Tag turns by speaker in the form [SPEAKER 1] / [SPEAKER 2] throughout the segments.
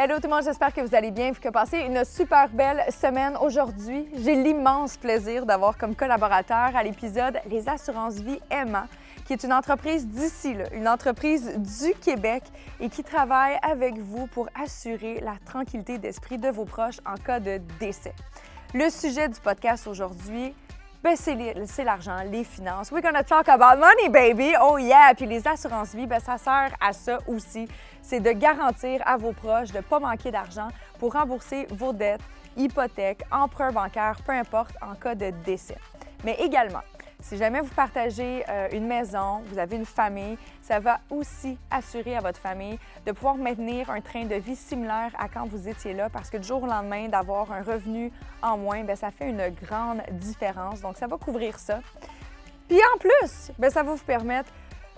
[SPEAKER 1] Hello tout le monde, j'espère que vous allez bien, que vous passez une super belle semaine aujourd'hui. J'ai l'immense plaisir d'avoir comme collaborateur à l'épisode Les Assurances Vie Emma, qui est une entreprise d'ici, une entreprise du Québec et qui travaille avec vous pour assurer la tranquillité d'esprit de vos proches en cas de décès. Le sujet du podcast aujourd'hui, ben c'est l'argent, les finances. We're gonna talk about money, baby! Oh yeah! Puis les assurances vie, ben ça sert à ça aussi. C'est de garantir à vos proches de ne pas manquer d'argent pour rembourser vos dettes, hypothèques, emprunts bancaires, peu importe, en cas de décès. Mais également, si jamais vous partagez euh, une maison, vous avez une famille, ça va aussi assurer à votre famille de pouvoir maintenir un train de vie similaire à quand vous étiez là parce que du jour au lendemain, d'avoir un revenu en moins, bien, ça fait une grande différence. Donc, ça va couvrir ça. Puis en plus, bien, ça va vous permettre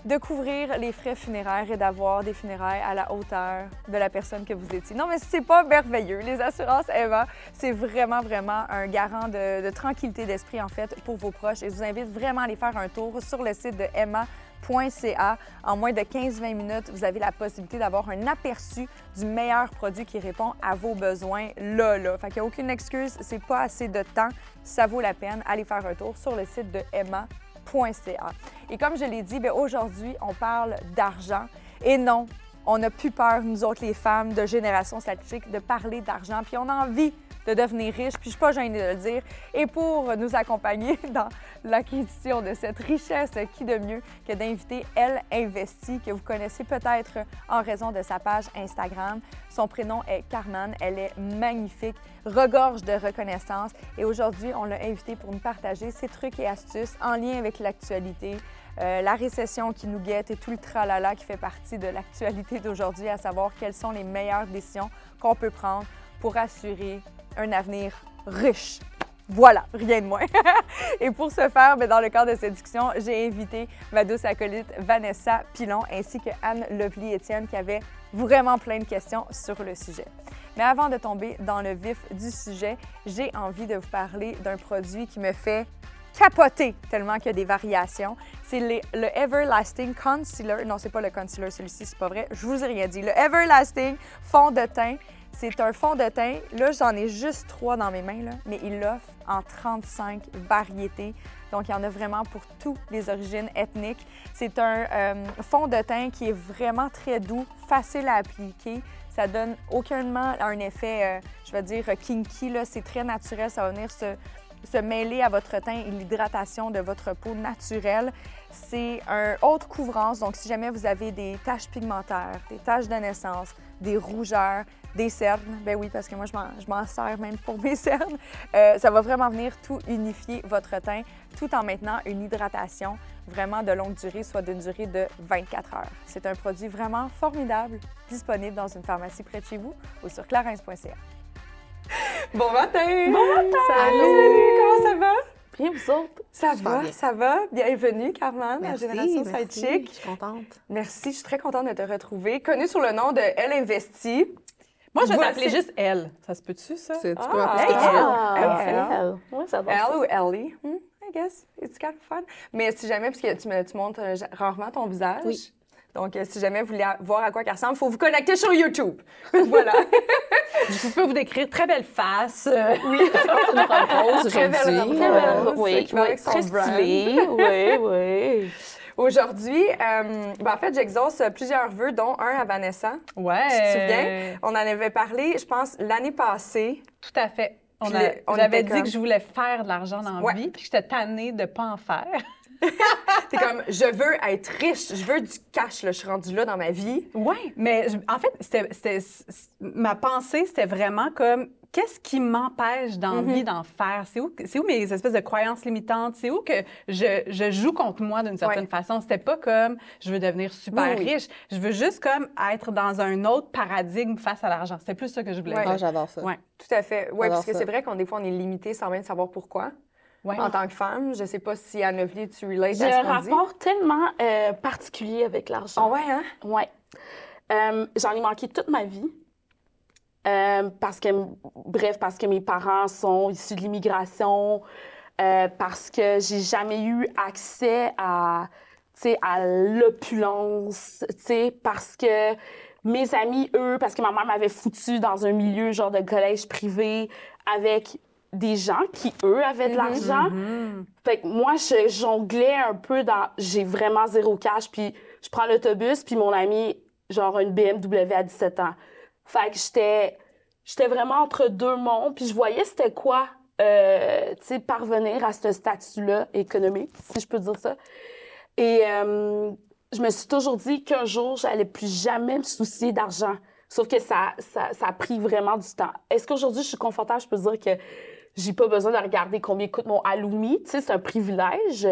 [SPEAKER 1] de couvrir les frais funéraires et d'avoir des funérailles à la hauteur de la personne que vous étiez. Non, mais c'est pas merveilleux. Les assurances Eva, c'est vraiment, vraiment un garant de, tranquillité d'esprit, en fait, pour vos proches. Et je vous invite vraiment à aller faire un tour sur le site de emma.ca. En moins de 15-20 minutes, vous avez la possibilité d'avoir un aperçu du meilleur produit qui répond à vos besoins là, là. Fait qu'il n'y a aucune excuse, c'est pas assez de temps. Ça vaut la peine. Allez faire un tour sur le site de Emma et comme je l'ai dit, ben, aujourd'hui, on parle d'argent. Et non, on n'a plus peur, nous autres, les femmes de génération statistique, de parler d'argent. Puis on a envie de devenir riche, puis je suis pas gênée de le dire. Et pour nous accompagner dans l'acquisition de cette richesse, qui de mieux que d'inviter Elle Investit, que vous connaissez peut-être en raison de sa page Instagram. Son prénom est Carmen, elle est magnifique, regorge de reconnaissance. Et aujourd'hui, on l'a invitée pour nous partager ses trucs et astuces en lien avec l'actualité. Euh, la récession qui nous guette et tout le tralala qui fait partie de l'actualité d'aujourd'hui, à savoir quelles sont les meilleures décisions qu'on peut prendre pour assurer un avenir riche. Voilà, rien de moins. et pour ce faire, bien, dans le cadre de cette discussion, j'ai invité ma douce acolyte Vanessa Pilon ainsi que Anne Lovely-Étienne qui avait vraiment plein de questions sur le sujet. Mais avant de tomber dans le vif du sujet, j'ai envie de vous parler d'un produit qui me fait capoter tellement qu'il y a des variations. C'est le Everlasting Concealer. Non, c'est pas le concealer, celui-ci, c'est pas vrai. Je vous ai rien dit. Le Everlasting fond de teint c'est un fond de teint. Là, j'en ai juste trois dans mes mains, mais il l'offre en 35 variétés. Donc, il y en a vraiment pour toutes les origines ethniques. C'est un euh, fond de teint qui est vraiment très doux, facile à appliquer. Ça donne aucunement un effet, euh, je vais dire, kinky. C'est très naturel. Ça va venir se, se mêler à votre teint et l'hydratation de votre peau naturelle. C'est un haute couvrance. Donc, si jamais vous avez des taches pigmentaires, des taches de naissance, des rougeurs, des cernes. Ben oui, parce que moi, je m'en sers même pour mes cernes. Euh, ça va vraiment venir tout unifier votre teint tout en maintenant une hydratation vraiment de longue durée, soit d'une durée de 24 heures. C'est un produit vraiment formidable, disponible dans une pharmacie près de chez vous ou sur clarins.ca. Bon matin!
[SPEAKER 2] Bon matin!
[SPEAKER 1] Salut! Comment ça va?
[SPEAKER 2] Bien, vous autres?
[SPEAKER 1] Ça va, ça va. Bienvenue, Carmen,
[SPEAKER 2] à
[SPEAKER 1] Génération Sidechick.
[SPEAKER 2] Je suis contente.
[SPEAKER 1] Merci, je suis très contente de te retrouver. Connue sous le nom de Elle Investit.
[SPEAKER 3] Moi, je vais t'appeler juste elle. Ça se peut-tu, ça?
[SPEAKER 2] C'est
[SPEAKER 1] ah,
[SPEAKER 2] quoi?
[SPEAKER 1] Elle.
[SPEAKER 2] Elle.
[SPEAKER 1] Ouais, ça va. Elle ou Ellie? Hmm, I guess. It's kind of fun. Mais si jamais, parce que tu, me, tu montres euh, rarement ton visage.
[SPEAKER 2] Oui.
[SPEAKER 1] Donc, euh, si jamais vous voulez voir à quoi ça ressemble, il faut vous connecter sur YouTube. voilà.
[SPEAKER 3] je peux vous décrire très belle face.
[SPEAKER 1] Oui.
[SPEAKER 2] une rose
[SPEAKER 1] Très belle rose.
[SPEAKER 2] Oui,
[SPEAKER 1] va avec son
[SPEAKER 2] très stylée. Oui, oui.
[SPEAKER 1] Aujourd'hui, euh, ben, en fait, j'exauce plusieurs vœux, dont un à Vanessa.
[SPEAKER 3] Ouais.
[SPEAKER 1] Tu te souviens? On en avait parlé, je pense, l'année passée.
[SPEAKER 3] Tout à fait. On, avait dit que je voulais faire de l'argent dans la vie, puis j'étais tannée de ne pas en faire.
[SPEAKER 1] T'es comme, je veux être riche, je veux du cash, là, je suis rendue là dans ma vie.
[SPEAKER 3] Oui, mais en fait, c'était, ma pensée, c'était vraiment comme, qu'est-ce qui m'empêche d'envie mm-hmm. d'en faire? C'est où, c'est où mes espèces de croyances limitantes? C'est où que je, je joue contre moi d'une certaine façon? C'était pas comme je veux devenir super riche. Je veux juste comme être dans un autre paradigme face à l'argent. C'était plus ça que je voulais
[SPEAKER 2] ouais. Ah, j'adore ça.
[SPEAKER 1] Ouais. Tout à fait. Oui, parce que c'est vrai qu'on des fois, on est limité sans même savoir pourquoi.
[SPEAKER 3] Ouais.
[SPEAKER 1] en tant que femme. Je sais pas si Anne Lovely, tu relates
[SPEAKER 2] J'ai
[SPEAKER 1] à
[SPEAKER 2] un
[SPEAKER 1] dit.
[SPEAKER 2] rapport tellement euh, particulier avec
[SPEAKER 1] Ah
[SPEAKER 2] l'argent.
[SPEAKER 1] ouais, hein?
[SPEAKER 2] Ouais. Euh, J'en ai manqué toute ma vie. Euh, parce que, bref, parce que mes parents sont issus de l'immigration, parce que j'ai jamais eu accès à, à l'opulence, parce que mes amis, eux, parce que ma mère m'avait foutu dans un milieu genre de collège privé avec des gens qui, eux, avaient de l'argent. Fait que moi, je jonglais un peu dans. J'ai vraiment zéro cash, puis je prends l'autobus, puis mon ami, genre une BMW à 17 ans. Fait que j'étais. J'étais vraiment entre deux mondes, puis je voyais c'était quoi, euh, tu sais, parvenir à ce statut-là économique, si je peux dire ça. Et euh, je me suis toujours dit qu'un jour, j'allais plus jamais me soucier d'argent. Sauf que ça, ça, ça a pris vraiment du temps. Est-ce qu'aujourd'hui, je suis confortable? Je peux dire que j'ai pas besoin de regarder combien coûte mon Alumi. Tu sais, c'est un privilège.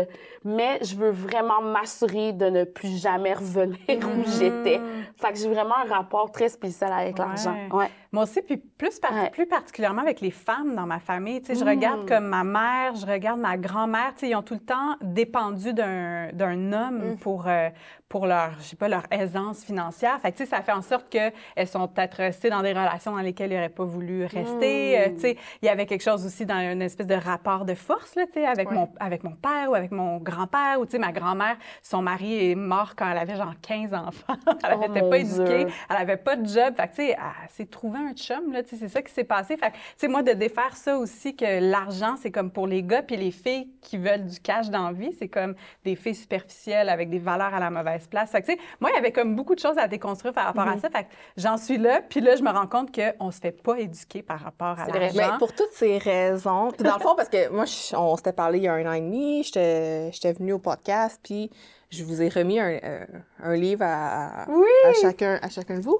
[SPEAKER 2] Mais je veux vraiment m'assurer de ne plus jamais revenir où j'étais. Fait que j'ai vraiment un rapport très spécial avec
[SPEAKER 3] Ouais.
[SPEAKER 2] l'argent. Ouais.
[SPEAKER 3] Moi aussi, puis plus, par-
[SPEAKER 2] Ouais.
[SPEAKER 3] plus particulièrement avec les femmes dans ma famille. Tu sais, je
[SPEAKER 2] Mm.
[SPEAKER 3] regarde comme ma mère, je regarde ma grand-mère. Tu sais, ils ont tout le temps dépendu d'un homme pour, euh, pour leur, je sais pas, leur aisance financière. Fait que, tu sais, ça fait en sorte qu'elles sont peut-être restées dans des relations dans lesquelles ils n'auraient pas voulu rester. Euh, tu sais, il y avait quelque chose aussi dans une espèce de rapport de force, là, tu sais, avec,
[SPEAKER 1] Ouais.
[SPEAKER 3] mon, avec mon père ou avec mon grand-père. Ou, tu sais, ma grand-mère, son mari est mort quand elle avait genre 15 enfants. elle
[SPEAKER 2] Oh,
[SPEAKER 3] n'était
[SPEAKER 2] mon
[SPEAKER 3] pas
[SPEAKER 2] Dieu.
[SPEAKER 3] éduquée. Elle avait pas de job. Fait que, tu sais, elle s'est un chum, là. Tu sais, c'est ça qui s'est passé. Fait que, tu sais, moi, de défaire ça aussi, que l'argent, c'est comme pour les gars, puis les filles qui veulent du cash dans la vie, c'est comme des filles superficielles avec des valeurs à la mauvaise place. Fait que, moi, il y avait comme beaucoup de choses à déconstruire par rapport à ça. Fait que j'en suis là. Puis là, je me rends compte qu'on se fait pas éduquer par rapport à l'argent.
[SPEAKER 4] Mais pour toutes ces raisons, puis dans le fond, parce que moi, je- on s'était parlé il y a un an et demi, j'étais venue au podcast, puis je vous ai remis un, euh, un livre à chacun, à chacun de vous.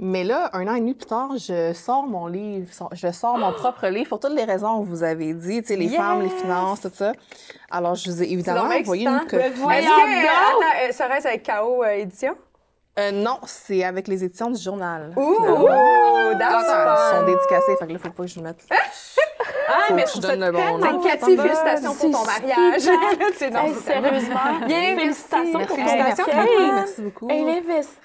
[SPEAKER 4] Mais là, un an et demi plus tard, je sors mon livre, je sors mon propre livre pour toutes les raisons que vous avez dit, tu sais, les
[SPEAKER 1] Yes!
[SPEAKER 4] femmes, les finances, tout ça. Alors, je vous ai évidemment envoyé une copie.
[SPEAKER 1] Est-ce que, attends, euh, serait-ce avec KO euh, Édition?
[SPEAKER 4] Euh, non, c'est avec les éditions du journal.
[SPEAKER 1] Ouh,
[SPEAKER 4] finalement.
[SPEAKER 1] that's
[SPEAKER 4] Attends, Ils sont dédicacés, fait que là, faut pas que je le mette.
[SPEAKER 3] Ah,
[SPEAKER 4] Faut
[SPEAKER 3] mais je
[SPEAKER 4] donne le bon nom.
[SPEAKER 1] C'est Cathy, félicitations pour ton mariage. C'est non,
[SPEAKER 2] Hey, sérieusement,
[SPEAKER 1] Bien
[SPEAKER 2] félicitations pour ton
[SPEAKER 1] Félicitations,
[SPEAKER 2] mariage.
[SPEAKER 4] Merci beaucoup.
[SPEAKER 2] Elle investit.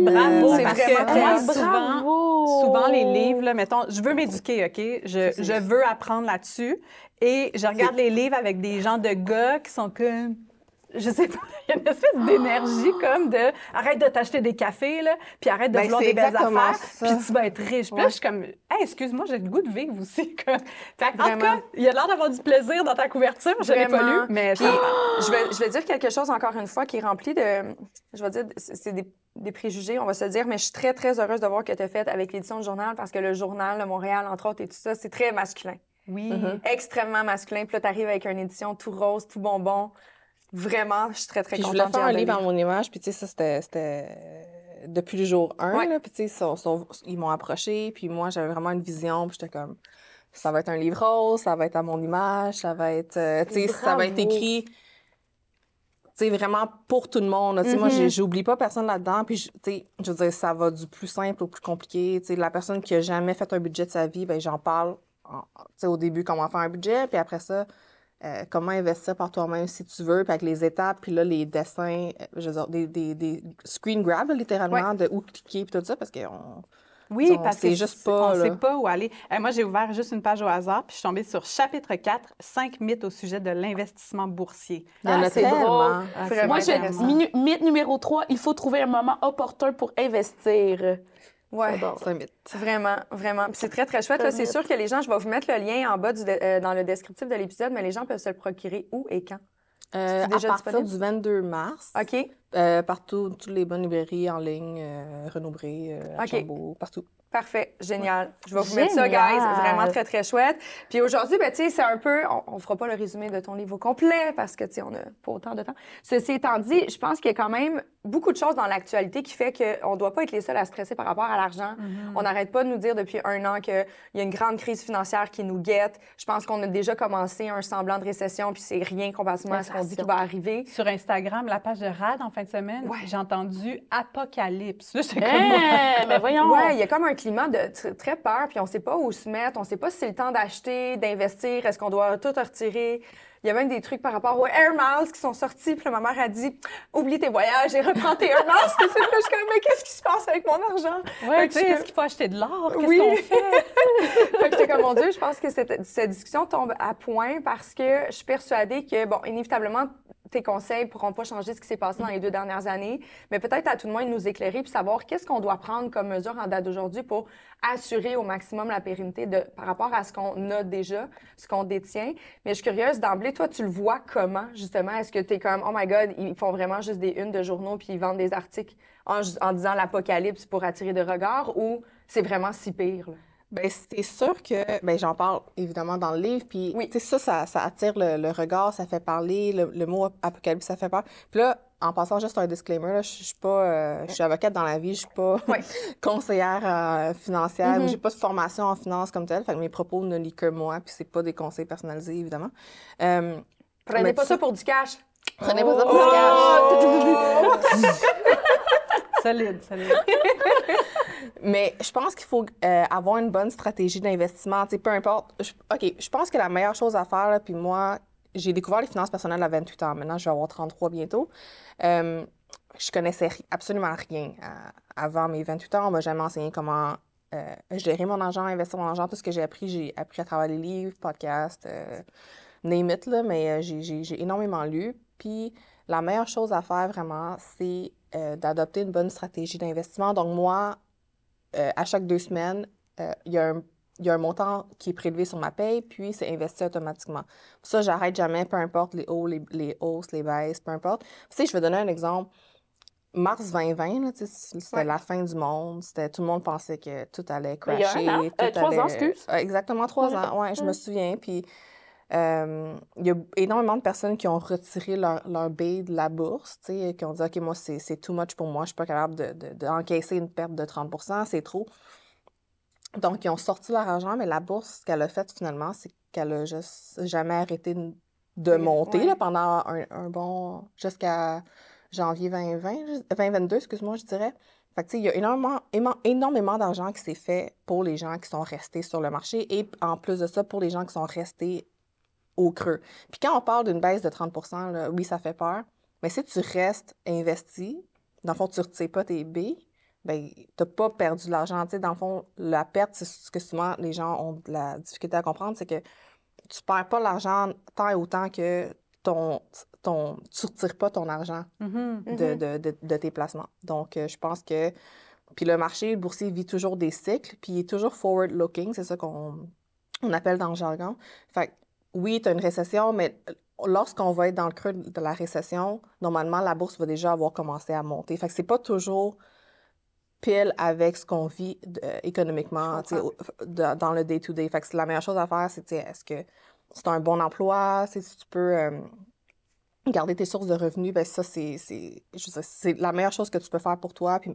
[SPEAKER 3] Bravo,
[SPEAKER 1] C'est vraiment
[SPEAKER 3] que souvent,
[SPEAKER 2] Bravo.
[SPEAKER 3] souvent, les livres, là, mettons, je veux m'éduquer, OK? Je, veux apprendre là-dessus. Et je regarde les livres avec des gens de gars qui sont comme... Je sais pas, il y a une espèce d'énergie comme de arrête de t'acheter des cafés, là, puis arrête de
[SPEAKER 4] Ben,
[SPEAKER 3] vouloir des belles affaires,
[SPEAKER 4] ça.
[SPEAKER 3] puis tu vas être riche. Puis là, je suis comme, hey, excuse-moi, j'ai le goût de vivre aussi. Comme... Fait en tout cas, il y a l'air d'avoir du plaisir dans ta couverture. Je l'ai pas lu, mais
[SPEAKER 1] Puis, je vais, je vais dire quelque chose encore une fois qui est rempli de. Je vais dire, c'est des, des préjugés, on va se dire, mais je suis très, très heureuse de voir que tu as fait avec l'édition du journal parce que le journal de Montréal, entre autres, et tout ça, c'est très masculin.
[SPEAKER 3] oui.
[SPEAKER 1] Extrêmement masculin. Puis là, tu arrives avec une édition tout rose, tout bonbon. Vraiment, je suis très, très
[SPEAKER 4] Puis je
[SPEAKER 1] contente.
[SPEAKER 4] voulais faire un livre à mon image, puis tu sais, ça, c'était- depuis le jour 1,
[SPEAKER 1] Ouais.
[SPEAKER 4] là, puis tu sais, ils m'ont approché, puis moi, j'avais vraiment une vision, puis j'étais comme, ça va être un livre rose, ça va être à mon image, ça va être, euh, tu sais, ça va être écrit, tu sais, vraiment pour tout le monde, tu sais, moi,
[SPEAKER 1] Mhm.
[SPEAKER 4] j'ai- j'oublie pas personne là-dedans, puis, je- tu sais, je veux dire, ça va du plus simple au plus compliqué, tu sais, la personne qui a jamais fait un budget de sa vie, ben j'en parle, en- tu sais, au début, comment faire un budget, puis après ça, euh, comment investir par toi-même si tu veux, puis avec les étapes, puis là, les dessins, euh, je veux dire, des, des, des screen grabs, littéralement, de où cliquer, puis tout ça, parce qu'on...
[SPEAKER 3] Oui,
[SPEAKER 4] On
[SPEAKER 3] parce que
[SPEAKER 4] sait juste pas,
[SPEAKER 3] on
[SPEAKER 4] là.
[SPEAKER 3] sait pas où aller. Euh, moi, j'ai ouvert juste une page au hasard, puis je suis tombée sur chapitre 4, 5 mythes au sujet de l'investissement boursier.
[SPEAKER 4] Il y en
[SPEAKER 2] Ah,
[SPEAKER 4] a
[SPEAKER 2] c'est
[SPEAKER 4] tellement.
[SPEAKER 2] drôle.
[SPEAKER 4] Ah,
[SPEAKER 1] Vraiment
[SPEAKER 2] Moi, minu- mythe numéro 3, il faut trouver un moment opportun pour investir.
[SPEAKER 1] Ouais.
[SPEAKER 2] J'adore.
[SPEAKER 4] C'est un mythe.
[SPEAKER 1] Vraiment, vraiment. Puis c'est très, très chouette. Là, c'est sûr que les gens, je vais vous mettre le lien en bas du- euh, dans le descriptif de l'épisode, mais les gens peuvent se le procurer où et quand?
[SPEAKER 4] Euh, à
[SPEAKER 1] déjà
[SPEAKER 4] partir
[SPEAKER 1] disponible?
[SPEAKER 4] du 22 mars,
[SPEAKER 1] OK?
[SPEAKER 4] euh, partout, toutes les bonnes librairies en ligne, euh, Renaud-Bré, euh,
[SPEAKER 1] OK.
[SPEAKER 4] Archambault, partout.
[SPEAKER 1] Parfait, génial. Je vais vous mettre ça, guys. Vraiment très, très chouette. Puis aujourd'hui, ben, tu sais, c'est un peu. On, on fera pas le résumé de ton livre au complet parce que, tu sais, on n'a pas autant de temps. Ceci étant dit, je pense qu'il y a quand même beaucoup de choses dans l'actualité qui fait qu'on ne doit pas être les seuls à stresser par rapport à l'argent.
[SPEAKER 3] Mm-hmm.
[SPEAKER 1] On n'arrête pas de nous dire depuis un an qu'il y a une grande crise financière qui nous guette. Je pense qu'on a déjà commencé un semblant de récession, puis c'est rien comparativement à ce qu'on dit qui va arriver.
[SPEAKER 3] Sur Instagram, la page de RAD en fin de semaine,
[SPEAKER 1] Ouais.
[SPEAKER 3] j'ai entendu apocalypse. Là,
[SPEAKER 2] Hein,
[SPEAKER 3] comme,
[SPEAKER 2] mais voyons.
[SPEAKER 1] Ouais, il y a comme un climat de tr- très peur, puis on sait pas où se mettre, on sait pas si c'est le temps d'acheter, d'investir, est-ce qu'on doit tout retirer. Il y a même des trucs par rapport aux Air Miles qui sont sortis, puis ma mère a dit oublie tes voyages et reprends tes Air Miles. Puis là, je suis comme mais qu'est-ce qui se passe avec mon argent?
[SPEAKER 3] Ouais, tu sais, est-ce qu'il faut acheter de l'or? Qu'est-ce
[SPEAKER 1] Oui.
[SPEAKER 3] qu'on fait?
[SPEAKER 1] J'étais comme, mon Dieu, je pense que cette, cette discussion tombe à point parce que je suis persuadée que, bon, inévitablement, tes conseils pourront pas changer ce qui s'est passé dans les deux dernières années, mais peut-être à tout le moins nous éclairer puis savoir qu'est-ce qu'on doit prendre comme mesure en date d'aujourd'hui pour assurer au maximum la pérennité de, par rapport à ce qu'on a déjà, ce qu'on détient. Mais je suis curieuse d'emblée, toi, tu le vois comment, justement? Est-ce que tu es comme, oh my God, ils font vraiment juste des unes de journaux puis ils vendent des articles en, disant l'apocalypse pour attirer de regards ou c'est vraiment si pire?
[SPEAKER 4] Ben, c'est sûr que, ben, j'en parle évidemment dans le livre, puis
[SPEAKER 1] Oui.
[SPEAKER 4] tu sais, ça, ça, ça attire le, le regard, ça fait parler, le, le mot apocalypse, ça fait peur. Puis là, en passant juste un disclaimer, là, je suis pas, euh, je suis avocate dans la vie, je suis pas conseillère euh, financière,
[SPEAKER 1] Mhm.
[SPEAKER 4] ou j'ai pas de formation en finance comme telle, fait que mes propos ne lient que moi, puis c'est pas des conseils personnalisés, évidemment. Euh,
[SPEAKER 1] Prenez
[SPEAKER 4] Mais
[SPEAKER 1] pas ça pour du cash.
[SPEAKER 4] prenez pas ça pour
[SPEAKER 1] Oh!
[SPEAKER 4] le cash.
[SPEAKER 3] solide, solide.
[SPEAKER 4] Mais je pense qu'il faut euh, avoir une bonne stratégie d'investissement. Tu peu importe. Je- OK, je pense que la meilleure chose à faire, puis moi, j'ai découvert les finances personnelles à 28 ans. Maintenant, je vais avoir 33 bientôt. Euh, je connaissais absolument rien avant mes 28 ans. On m'a jamais enseigné comment euh, gérer mon argent, investir mon argent. Tout ce que j'ai appris, j'ai appris à travers les livres, podcasts, euh, name it, là, mais euh, j'ai- énormément lu. Puis la meilleure chose à faire vraiment, c'est d'adopter une bonne stratégie d'investissement. Donc moi, euh, à chaque deux semaines, euh, il y a un il y a un montant qui est prélevé sur ma paye, puis c'est investi automatiquement. Ça, j'arrête jamais, peu importe les hauts, les, les hausses, les baisses, peu importe. Tu sais, je vais donner un exemple. Mars 2020, là, tu sais, c'était
[SPEAKER 1] Ouais.
[SPEAKER 4] la fin du monde. C'était, tout le monde pensait que tout allait
[SPEAKER 2] Mais il y a un
[SPEAKER 4] crasher.
[SPEAKER 2] an,
[SPEAKER 4] tout
[SPEAKER 2] euh, trois ans,
[SPEAKER 4] allait-
[SPEAKER 2] excuse?
[SPEAKER 4] Exactement, trois
[SPEAKER 2] Ouais.
[SPEAKER 4] ans. Ouais, je me souviens. Puis euh, il y a énormément de personnes qui ont retiré leur, leur bille de la bourse, qui ont dit, OK, moi, c'est, too much pour moi. Je suis pas capable de, de- d'encaisser une perte de 30 c'est trop. Donc, ils ont sorti leur argent, mais la bourse, ce qu'elle a fait finalement, c'est qu'elle a juste jamais arrêté de- de monter
[SPEAKER 1] ouais.
[SPEAKER 4] là, pendant un, un bon. jusqu'à janvier 2020, je- 2022, excuse-moi, je dirais. Fait que, tu sais, il y a énormément, énormément d'argent qui s'est fait pour les gens qui sont restés sur le marché et en plus de ça, pour les gens qui sont restés au creux. Puis quand on parle d'une baisse de 30 là, oui, ça fait peur, mais si tu restes investi, dans le fond, tu ne retires pas tes billes, ben, tu n'as pas perdu de l'argent. Tu sais, dans le fond, la perte, c'est ce que souvent les gens ont de la difficulté à comprendre, c'est que tu perds pas l'argent tant et autant que ton, ton, tu ne retires pas ton argent
[SPEAKER 3] Mhm.
[SPEAKER 4] de,
[SPEAKER 1] Mhm.
[SPEAKER 4] de, de, de tes placements. Donc, euh, je pense que. Puis le marché boursier vit toujours des cycles, puis il est toujours forward-looking, c'est ça qu'on on appelle dans le jargon. Fait que, oui, tu as une récession, mais lorsqu'on va être dans le creux de la récession, normalement, la bourse va déjà avoir commencé à monter. Fait que c'est pas toujours pile avec ce qu'on vit euh, économiquement dans le day-to-day. Fait que la meilleure chose à faire, c'est, est-ce que c'est un bon emploi, si tu peux euh, garder tes sources de revenus, ben ça, c'est, la meilleure chose que tu peux faire pour toi. Puis,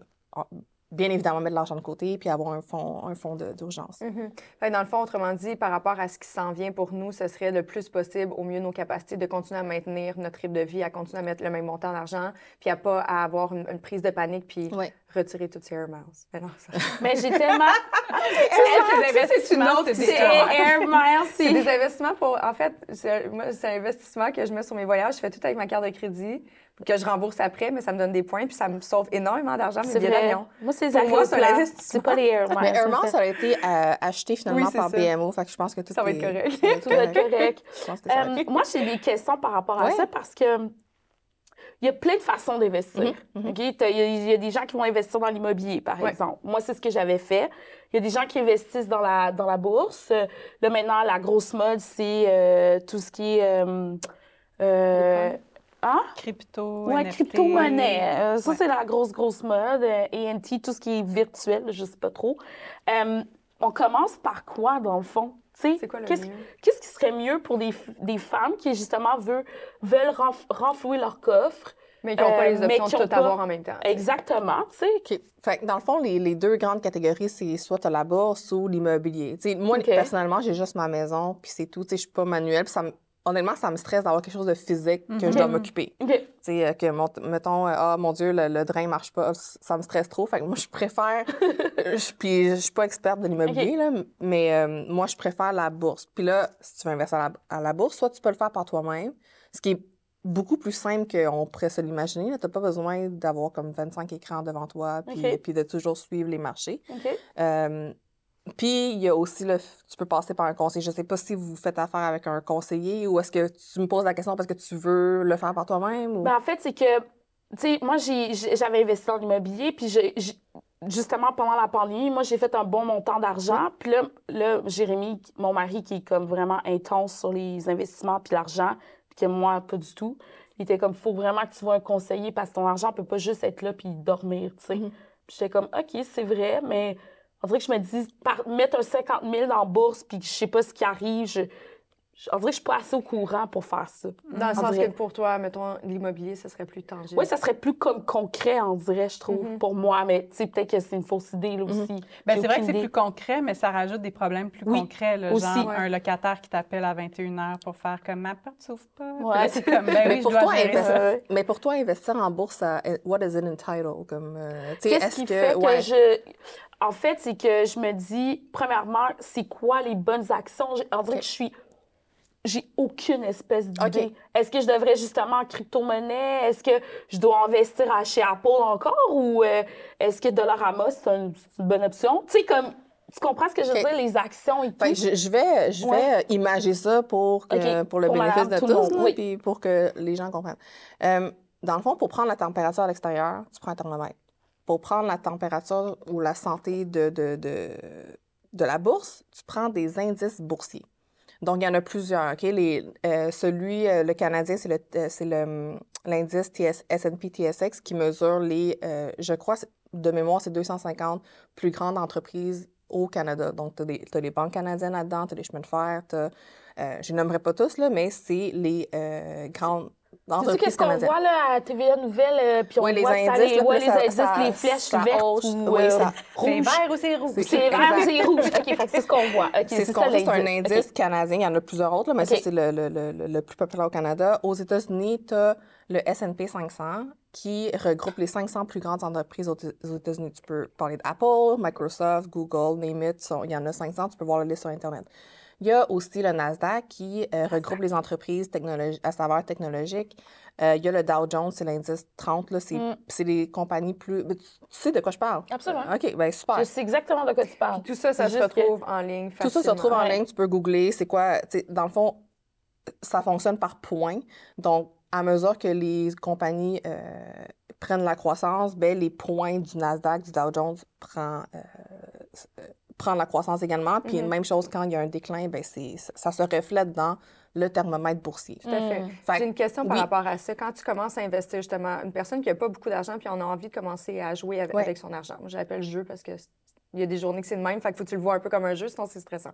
[SPEAKER 4] bien évidemment, mettre de l'argent de côté, puis avoir un fonds, un fonds d'urgence.
[SPEAKER 1] Mhm. Que dans le fond, autrement dit, par rapport à ce qui s'en vient pour nous, ce serait le plus possible, au mieux nos capacités, de continuer à maintenir notre rythme de vie, à continuer à mettre le même montant d'argent, puis à pas à avoir une, une prise de panique, puis
[SPEAKER 4] Ouais.
[SPEAKER 1] retirer toutes ces Air Miles. Mais non, ça-
[SPEAKER 2] Mais j'ai tellement.
[SPEAKER 3] C'est une autre
[SPEAKER 2] C'est
[SPEAKER 3] histoire.
[SPEAKER 2] Air Miles,
[SPEAKER 1] C'est des investissements pour. En fait, c'est un investissement que je mets sur mes voyages. Je fais tout avec ma carte de crédit, que je rembourse après, mais ça me donne des points, puis ça me sauve énormément d'argent, mes
[SPEAKER 2] C'est
[SPEAKER 1] billets d'avion.
[SPEAKER 2] Moi, c'est
[SPEAKER 1] Pour moi, c'est un.
[SPEAKER 2] C'est pas les Air Miles.
[SPEAKER 4] Mais
[SPEAKER 2] fait-
[SPEAKER 4] ça a été euh, acheté finalement
[SPEAKER 1] Oui,
[SPEAKER 4] par
[SPEAKER 1] ça.
[SPEAKER 4] BMO, fait que je pense que tout
[SPEAKER 1] Ça va
[SPEAKER 4] est-
[SPEAKER 1] être correct.
[SPEAKER 4] ça va être
[SPEAKER 2] Tout va être correct.
[SPEAKER 4] Je pense que ça va
[SPEAKER 2] Euh,
[SPEAKER 4] être-
[SPEAKER 2] moi, j'ai des questions par rapport à
[SPEAKER 4] Ouais.
[SPEAKER 2] ça parce que il y a plein de façons d'investir.
[SPEAKER 4] Mhm, mhm.
[SPEAKER 2] Il y, a- il y a des gens qui vont investir dans l'immobilier, par
[SPEAKER 1] Ouais.
[SPEAKER 2] exemple. Moi, c'est ce que j'avais fait. Il y a des gens qui investissent dans la, dans la bourse. Là, maintenant, la grosse mode, c'est euh, tout ce qui est... Euh, euh, hein?
[SPEAKER 3] Crypto,
[SPEAKER 2] Ouais,
[SPEAKER 3] NFT.
[SPEAKER 2] crypto-monnaie. Euh, ça,
[SPEAKER 3] Ouais.
[SPEAKER 2] c'est la grosse, grosse mode. Euh, ANT, tout ce qui est virtuel, je sais pas trop. Euh, on commence par quoi, dans le fond? Tu sais,
[SPEAKER 1] C'est quoi le
[SPEAKER 2] qu'est-ce-
[SPEAKER 1] mieux?
[SPEAKER 2] Qu'est-ce qui serait mieux pour des, des femmes qui, justement, veulent, veulent renf- renflouer leur coffre,
[SPEAKER 1] Mais qui n'ont pas
[SPEAKER 2] Euh,
[SPEAKER 1] les options de tout
[SPEAKER 2] pas-
[SPEAKER 1] avoir en même temps.
[SPEAKER 2] Exactement, tu sais.
[SPEAKER 4] OK. Fait que dans le fond, les, les deux grandes catégories, c'est soit tu la bourse ou l'immobilier. Moi, personnellement, j'ai juste ma maison, puis c'est tout. Je suis pas manuelle. Puis ça me- honnêtement, ça me stresse d'avoir quelque chose de physique que je dois
[SPEAKER 1] Mhm.
[SPEAKER 4] m'occuper. Tu sais, euh, que, mon- mettons, euh, ah, mon Dieu, le, le drain marche pas, ça me stresse trop. Fait que moi, je préfère. je, puis, je suis pas experte de l'immobilier, là, mais euh, moi, je préfère la bourse. Puis là, si tu veux investir à la, à la bourse, soit tu peux le faire par toi-même, ce qui est beaucoup plus simple qu'on pourrait se l'imaginer. Tu n'as pas besoin d'avoir comme 25 écrans devant toi, puis, de toujours suivre les marchés. Euh, puis, il y a aussi le. Tu peux passer par un conseiller. Je sais pas si vous faites affaire avec un conseiller ou est-ce que tu me poses la question parce que tu veux le faire par toi-même? Ou...
[SPEAKER 2] Ben, en fait, c'est que, tu sais, moi, j'avais investi dans l'immobilier, puis j'ai- justement, pendant la pandémie, moi, j'ai fait un bon montant d'argent. Puis là, là, Jérémy, mon mari, qui est comme vraiment intense sur les investissements puis l'argent, puis que moi, pas du tout, il était comme, faut vraiment que tu vois un conseiller parce que ton argent peut pas juste être là puis dormir, tu sais.
[SPEAKER 4] Mhm.
[SPEAKER 2] Puis j'étais comme, OK, c'est vrai, mais on dirait que je me dis, mettre un 50 000 dans la bourse puis je sais pas ce qui arrive, dirait que je suis pas assez au courant pour faire ça.
[SPEAKER 1] Dans le
[SPEAKER 2] On
[SPEAKER 1] sens que pour toi, mettons, l'immobilier, ce serait plus tangible.
[SPEAKER 2] Oui, ça serait plus comme concret, on dirait, je trouve,
[SPEAKER 1] Mhm.
[SPEAKER 2] pour moi. Mais tu sais, peut-être que c'est une fausse idée, là, aussi.
[SPEAKER 3] Ben,
[SPEAKER 2] J'ai
[SPEAKER 3] c'est vrai que c'est plus concret, mais ça rajoute des problèmes plus
[SPEAKER 2] Oui,
[SPEAKER 3] concrets. Là,
[SPEAKER 2] aussi.
[SPEAKER 3] genre
[SPEAKER 1] Ouais.
[SPEAKER 3] un locataire qui t'appelle à 21h pour faire comme ma porte s'ouvre pas.
[SPEAKER 2] Ouais.
[SPEAKER 3] c'est comme, ben
[SPEAKER 4] mais,
[SPEAKER 3] oui, je
[SPEAKER 4] pour
[SPEAKER 3] dois
[SPEAKER 4] toi,
[SPEAKER 3] gérer ça.
[SPEAKER 4] Mais pour toi, investir en bourse, ça- what is it entitled? Comme, euh,
[SPEAKER 2] Qu'est-ce
[SPEAKER 4] est-ce
[SPEAKER 2] qui
[SPEAKER 4] que,
[SPEAKER 2] fait que je. En fait, c'est que je me dis, premièrement, c'est quoi les bonnes actions? J'ai- On dirait
[SPEAKER 4] Ok.
[SPEAKER 2] que je suis. J'ai aucune espèce d'idée.
[SPEAKER 4] Ok.
[SPEAKER 2] Est-ce que je devrais justement en crypto-monnaie? Est-ce que je dois investir à chez Apple encore? Ou euh, est-ce que Dollarama, c'est un- c'est une bonne option? Tu sais, comme. Tu comprends ce que je veux dire? Les actions et tout?
[SPEAKER 4] Je, je vais, je vais
[SPEAKER 2] Ouais.
[SPEAKER 4] euh, imager ça pour, que- pour le
[SPEAKER 2] pour
[SPEAKER 4] bénéfice de
[SPEAKER 2] tout
[SPEAKER 4] tous,
[SPEAKER 2] oui.
[SPEAKER 4] puis pour que les gens comprennent. Euh, dans le fond, pour prendre la température à l'extérieur, tu prends un thermomètre. Pour prendre la température ou la santé de, de, de, de la bourse, tu prends des indices boursiers. Donc, il y en a plusieurs. OK? Euh, celui, euh, le Canadien, c'est le, euh, hum, l'indice S&P TSX qui mesure les, je crois, de mémoire, c'est 250 plus grandes entreprises au Canada. Donc, tu as, les banques canadiennes là-dedans, tu as les chemins de fer, euh, je ne nommerai pas tous, là, mais c'est les grandes
[SPEAKER 2] Tu qu'est-ce qu'on voit là, à TVA Nouvelle, euh, puis on
[SPEAKER 4] Ouais, les
[SPEAKER 2] voit ça,
[SPEAKER 4] indices,
[SPEAKER 2] les, ouais, les
[SPEAKER 4] ça-
[SPEAKER 2] indices,
[SPEAKER 4] ça-
[SPEAKER 2] les flèches vertes ou
[SPEAKER 4] Oui,
[SPEAKER 2] euh,
[SPEAKER 3] C'est
[SPEAKER 2] rouges.
[SPEAKER 3] vert ou c'est rouge?
[SPEAKER 2] C'est vert ou c'est rouge. OK, c'est ce qu'on voit.
[SPEAKER 4] C'est ce qu'on c'est un indice canadien. Il y en a plusieurs autres, là, mais ça, c'est le, le, le, le- plus populaire au Canada. Aux États-Unis, tu as le S&P 500 qui regroupe les 500 plus grandes entreprises aux aux États-Unis. Tu peux parler d'Apple, Microsoft, Google, name it. Il y en a 500. Tu peux voir la liste sur Internet. Il y a aussi le Nasdaq qui euh, regroupe les entreprises à saveur technologique. Euh, il y a le Dow Jones, c'est l'indice 30. là, C'est
[SPEAKER 2] Mm.
[SPEAKER 4] c'est les compagnies plus... mais Tu tu sais de quoi je parle?
[SPEAKER 2] Absolument.
[SPEAKER 4] OK, bien super.
[SPEAKER 2] Je sais exactement de quoi tu parles.
[SPEAKER 1] Tout ça, ça se
[SPEAKER 2] que-
[SPEAKER 1] retrouve en ligne
[SPEAKER 4] Tout ça se retrouve en ligne, tu peux googler, c'est quoi, dans le fond, ça fonctionne par points. Donc, à mesure que les compagnies euh, prennent la croissance, ben, les points du Nasdaq, du Dow Jones prend, euh, euh, prend la croissance également. Puis,
[SPEAKER 1] Mhm.
[SPEAKER 4] même chose, quand il y a un déclin, ben, c'est, ça se reflète dans le thermomètre boursier.
[SPEAKER 1] Tout à fait.
[SPEAKER 2] Mm.
[SPEAKER 4] Fait
[SPEAKER 1] J'ai une question par
[SPEAKER 4] oui.
[SPEAKER 1] rapport à ça. Quand tu commences à investir, justement, une personne qui n'a pas beaucoup d'argent puis on a envie de commencer à jouer avec,
[SPEAKER 4] Ouais.
[SPEAKER 1] avec son argent. Moi, j'appelle jeu parce que c- il y a des journées que c'est le même, fait que faut que tu le vois un peu comme un jeu, sinon c'est stressant.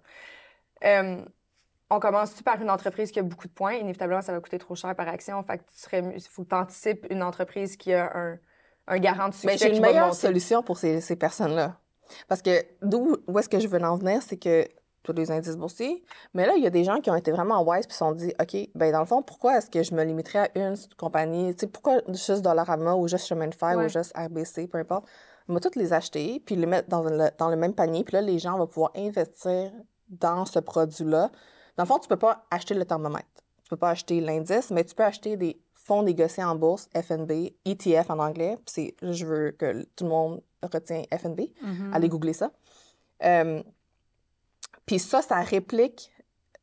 [SPEAKER 1] Euh, on commence-tu par une entreprise qui a beaucoup de points? Inévitablement, ça va coûter trop cher par action. Fait que tu serais, il faut que tu anticipes une entreprise qui a un, un garant de succès
[SPEAKER 4] Mais j'ai une meilleure solution pour ces, ces personnes-là. Parce que d'où où est-ce que je veux en venir, c'est que tous les indices boursiers, mais là, il y a des gens qui ont été vraiment wise puis se sont dit, OK, ben dans le fond, pourquoi est-ce que je me limiterais à une compagnie? Tu sais, pourquoi juste Dollarama ou juste Chemin de Fer
[SPEAKER 1] Ouais.
[SPEAKER 4] ou juste RBC, peu importe? On va toutes les acheter puis les mettre dans le, dans le même panier. Puis là, les gens vont pouvoir investir dans ce produit-là. Dans le fond, tu peux pas acheter le thermomètre. Tu peux pas acheter l'indice, mais tu peux acheter des fonds négociés en bourse, FNB, ETF en anglais. Puis c'est, je veux que tout le monde retient FNB.
[SPEAKER 3] Mhm.
[SPEAKER 4] Allez googler ça. Euh, puis ça, ça réplique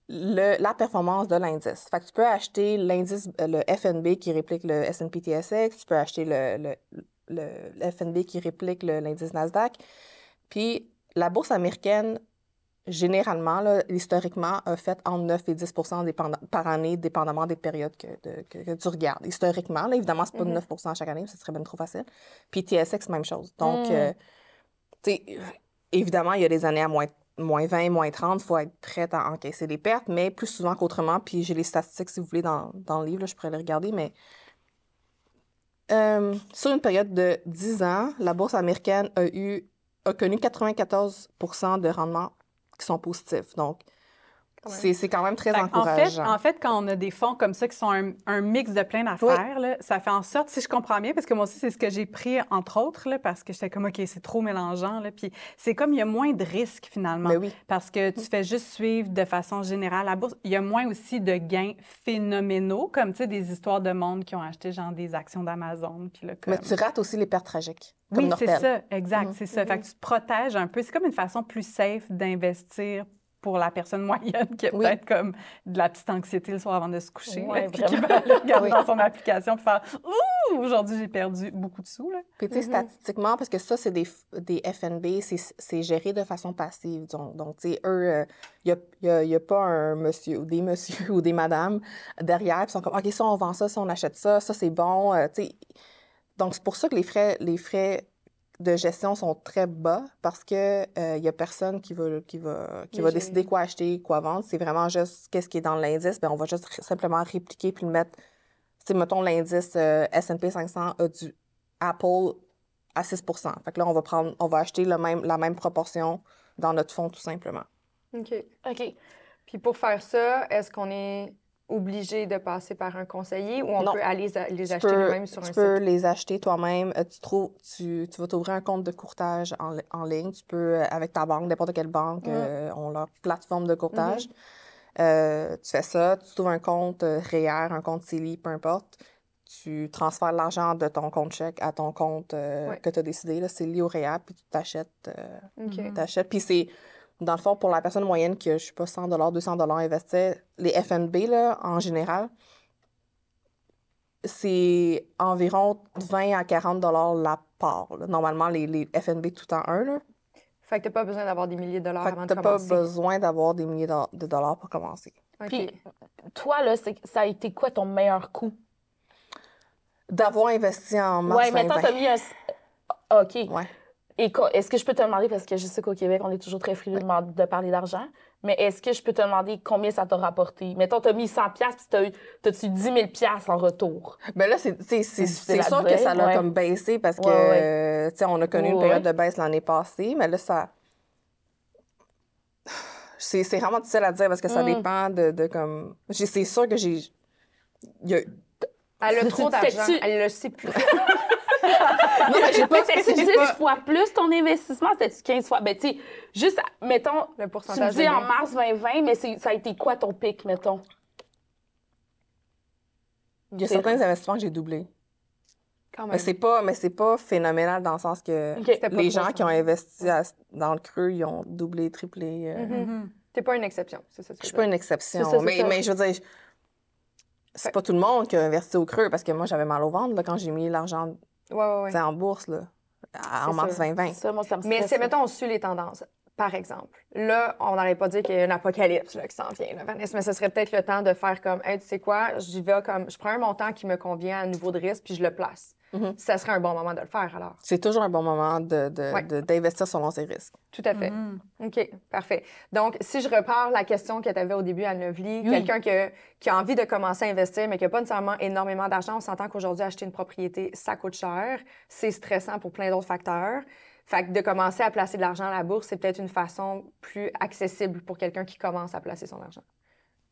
[SPEAKER 4] le- la performance de l'indice. Fait que tu peux acheter l'indice, euh, le FNB qui réplique le S&P TSX, tu peux acheter le, le, le- le FNB qui réplique le- l'indice Nasdaq. Puis la bourse américaine, généralement, là, historiquement, a fait entre 9 et 10 dépendant- par année, dépendamment des périodes que, de- que- que tu regardes. Historiquement, là, évidemment, c'est pas de
[SPEAKER 1] Mhm.
[SPEAKER 4] 9 chaque année, ce serait bien trop facile. Puis TSX, même chose. Donc,
[SPEAKER 2] Mm.
[SPEAKER 4] euh, tu sais, évidemment, il y a des années à moins, moins 20, moins 30, il faut être prête à encaisser des pertes, mais plus souvent qu'autrement. Puis j'ai les statistiques, si vous voulez, dans, dans le livre, là, je pourrais les regarder, mais Euh, sur une période de 10 ans, la bourse américaine a, eu, a connu 94% de rendements qui sont positifs. Donc. C'est c'est quand même très
[SPEAKER 3] Fait en, fait,
[SPEAKER 4] encourageant.
[SPEAKER 3] en fait, quand on a des fonds comme ça qui sont un, un mix de plein d'affaires, là, ça fait en sorte, si je comprends bien, parce que moi aussi, c'est ce que j'ai pris, entre autres, là, parce que j'étais comme, OK, c'est trop mélangeant. Là, puis c'est comme, il y a moins de risques, finalement.
[SPEAKER 4] Mais oui.
[SPEAKER 3] Parce que tu fais juste suivre de façon générale la bourse. Il y a moins aussi de gains phénoménaux, comme, tu sais, des histoires de monde qui ont acheté, genre, des actions d'Amazon. Puis là, comme...
[SPEAKER 4] Mais tu rates aussi les pertes tragiques. Comme
[SPEAKER 3] Oui, c'est ça, exact,
[SPEAKER 4] Mhm.
[SPEAKER 3] c'est ça. Fait que tu te protèges un peu. C'est comme une façon plus safe d'investir pour la personne moyenne qui a
[SPEAKER 4] Oui.
[SPEAKER 3] peut-être comme de la petite anxiété le soir avant de se coucher.
[SPEAKER 2] Ouais,
[SPEAKER 3] là, puis qui va aller regarder
[SPEAKER 4] Oui.
[SPEAKER 3] dans son application et faire Ouh, aujourd'hui, j'ai perdu beaucoup de sous. Là.
[SPEAKER 4] Puis, tu sais, statistiquement, parce que ça, c'est des, des FNB, c'est- c'est géré de façon passive. Donc, donc tu sais, eux, il n'y a, y a pas un monsieur ou des messieurs ou des madames derrière, puis ils sont comme, OK, ça, on vend ça, ça, on achète ça, ça, c'est bon. euh, tu sais. donc, c'est pour ça que les frais, les frais de gestion sont très bas, parce qu'il n'y a personne qui va, qui va, qui va décider quoi acheter, quoi vendre. C'est vraiment juste qu'est-ce qui est dans l'indice. Bien, on va juste simplement répliquer puis le mettre. Tu sais, mettons, l'indice euh, S&P 500 a du Apple à 6 Fait que là, on va prendre, on va acheter le même, la même proportion dans notre fonds, tout simplement.
[SPEAKER 1] OK.
[SPEAKER 2] OK.
[SPEAKER 1] Puis pour faire ça, est-ce qu'on est obligé de passer par un conseiller ou on
[SPEAKER 4] Non.
[SPEAKER 1] peut aller les,
[SPEAKER 4] Tu
[SPEAKER 1] acheter
[SPEAKER 4] peux,
[SPEAKER 1] nous-mêmes sur
[SPEAKER 4] tu
[SPEAKER 1] un
[SPEAKER 4] peux
[SPEAKER 1] site?
[SPEAKER 4] les acheter toi-même. Euh, Tu, trouves, tu, tu vas t'ouvrir un compte de courtage en, en ligne. Tu peux, euh, avec ta banque, n'importe quelle banque,
[SPEAKER 1] Mm.
[SPEAKER 4] euh, ont leur plateforme de courtage.
[SPEAKER 1] Mm-hmm.
[SPEAKER 4] Euh, tu fais ça, tu trouves un compte REER, un compte CELI, peu importe. Tu transfères l'argent de ton compte chèque à ton compte euh,
[SPEAKER 1] Ouais.
[SPEAKER 4] que tu as décidé. Là, CELI ou REER, puis tu t'achètes. Puis c'est, dans le fond, pour la personne moyenne qui a, je sais pas, 100 200 investir, les FNB, là, en général, c'est environ 20 à 40 la part. là. Normalement, les, les FNB tout en un. Là.
[SPEAKER 1] Fait que t'as pas besoin d'avoir des milliers de dollars
[SPEAKER 4] Fait
[SPEAKER 1] avant
[SPEAKER 4] que
[SPEAKER 1] de
[SPEAKER 4] t'as pas
[SPEAKER 1] commencer.
[SPEAKER 4] besoin d'avoir des milliers de, dollars pour commencer.
[SPEAKER 1] OK.
[SPEAKER 2] Puis, toi, là, c'est- ça a été quoi ton meilleur coup?
[SPEAKER 4] D'avoir investi en mars
[SPEAKER 2] ouais, maintenant,
[SPEAKER 4] 2020.
[SPEAKER 2] t'as mis un. OK.
[SPEAKER 4] Ouais.
[SPEAKER 2] Et est-ce que je peux te demander, parce que je sais qu'au Québec, on est toujours très frileux de, parler d'argent, mais est-ce que je peux te demander combien ça t'a rapporté? Mettons, t'as mis 100 pièces puis t'as eu- t'as-tu 10 000 piastres en retour?
[SPEAKER 4] Ben là, c'est, sûr que ça l'a
[SPEAKER 2] ouais.
[SPEAKER 4] comme baissé parce que,
[SPEAKER 2] Ouais, ouais.
[SPEAKER 4] tu sais, on a connu une période
[SPEAKER 2] ouais.
[SPEAKER 4] de baisse l'année passée, mais là, ça... C'est, c'est vraiment difficile à dire parce que ça
[SPEAKER 2] Mm.
[SPEAKER 4] dépend de, de comme... C'est sûr que j'ai... il y a-
[SPEAKER 1] Elle a trop d'argent, elle le sait plus.
[SPEAKER 4] Non, mais j'ai pas... J'ai
[SPEAKER 2] 10
[SPEAKER 4] pas-
[SPEAKER 2] fois plus ton investissement? T'as-tu 15 fois? Ben, tu sais, juste, mettons,
[SPEAKER 1] Le
[SPEAKER 2] tu me
[SPEAKER 1] pourcentage
[SPEAKER 2] dis en mars 2020, mais c'est- ça a été quoi ton pic, mettons?
[SPEAKER 4] Il y a certains investissements que j'ai doublés. Mais c'est pas, mais c'est pas phénoménal dans le sens que.
[SPEAKER 1] C'était
[SPEAKER 4] les gens qui ont investi à- dans le creux, ils ont doublé, triplé. euh,
[SPEAKER 1] Mhm. T'es pas une exception, c'est ça.
[SPEAKER 4] Je suis pas une exception.
[SPEAKER 2] C'est ça, c'est
[SPEAKER 4] mais, mais je veux dire, c'est pas tout le monde qui a investi au creux parce que moi, j'avais mal au ventre là, quand j'ai mis l'argent
[SPEAKER 1] Ouais, ouais, ouais.
[SPEAKER 4] sais, en bourse là, en
[SPEAKER 1] C'est
[SPEAKER 4] mars
[SPEAKER 1] sûr.
[SPEAKER 4] 2020.
[SPEAKER 2] Ça, moi, ça me
[SPEAKER 1] Mais c'est, mettons, on suit les tendances. Par exemple, là, on n'arrête pas dire qu'il y a un apocalypse là, qui s'en vient, là, Vanessa, mais ce serait peut-être le temps de faire comme, hey, tu sais quoi, j'y vais comme, je prends un montant qui me convient à un niveau de risque, puis je le place.
[SPEAKER 4] Mhm.
[SPEAKER 1] Ça serait un bon moment de le faire, alors.
[SPEAKER 4] C'est toujours un bon moment de, de-
[SPEAKER 1] Ouais.
[SPEAKER 4] de- d'investir selon ses risques.
[SPEAKER 1] Tout à fait.
[SPEAKER 3] Mhm.
[SPEAKER 1] OK, parfait. Donc, si je repars la question que tu avais au début, Anne-Lovely,
[SPEAKER 2] Oui.
[SPEAKER 1] quelqu'un que- qui a envie de commencer à investir, mais qui n'a pas nécessairement énormément d'argent, on s'entend qu'aujourd'hui, acheter une propriété, ça coûte cher. C'est stressant pour plein d'autres facteurs. Fait que de commencer à placer de l'argent à la bourse, c'est peut-être une façon plus accessible pour quelqu'un qui commence à placer son argent.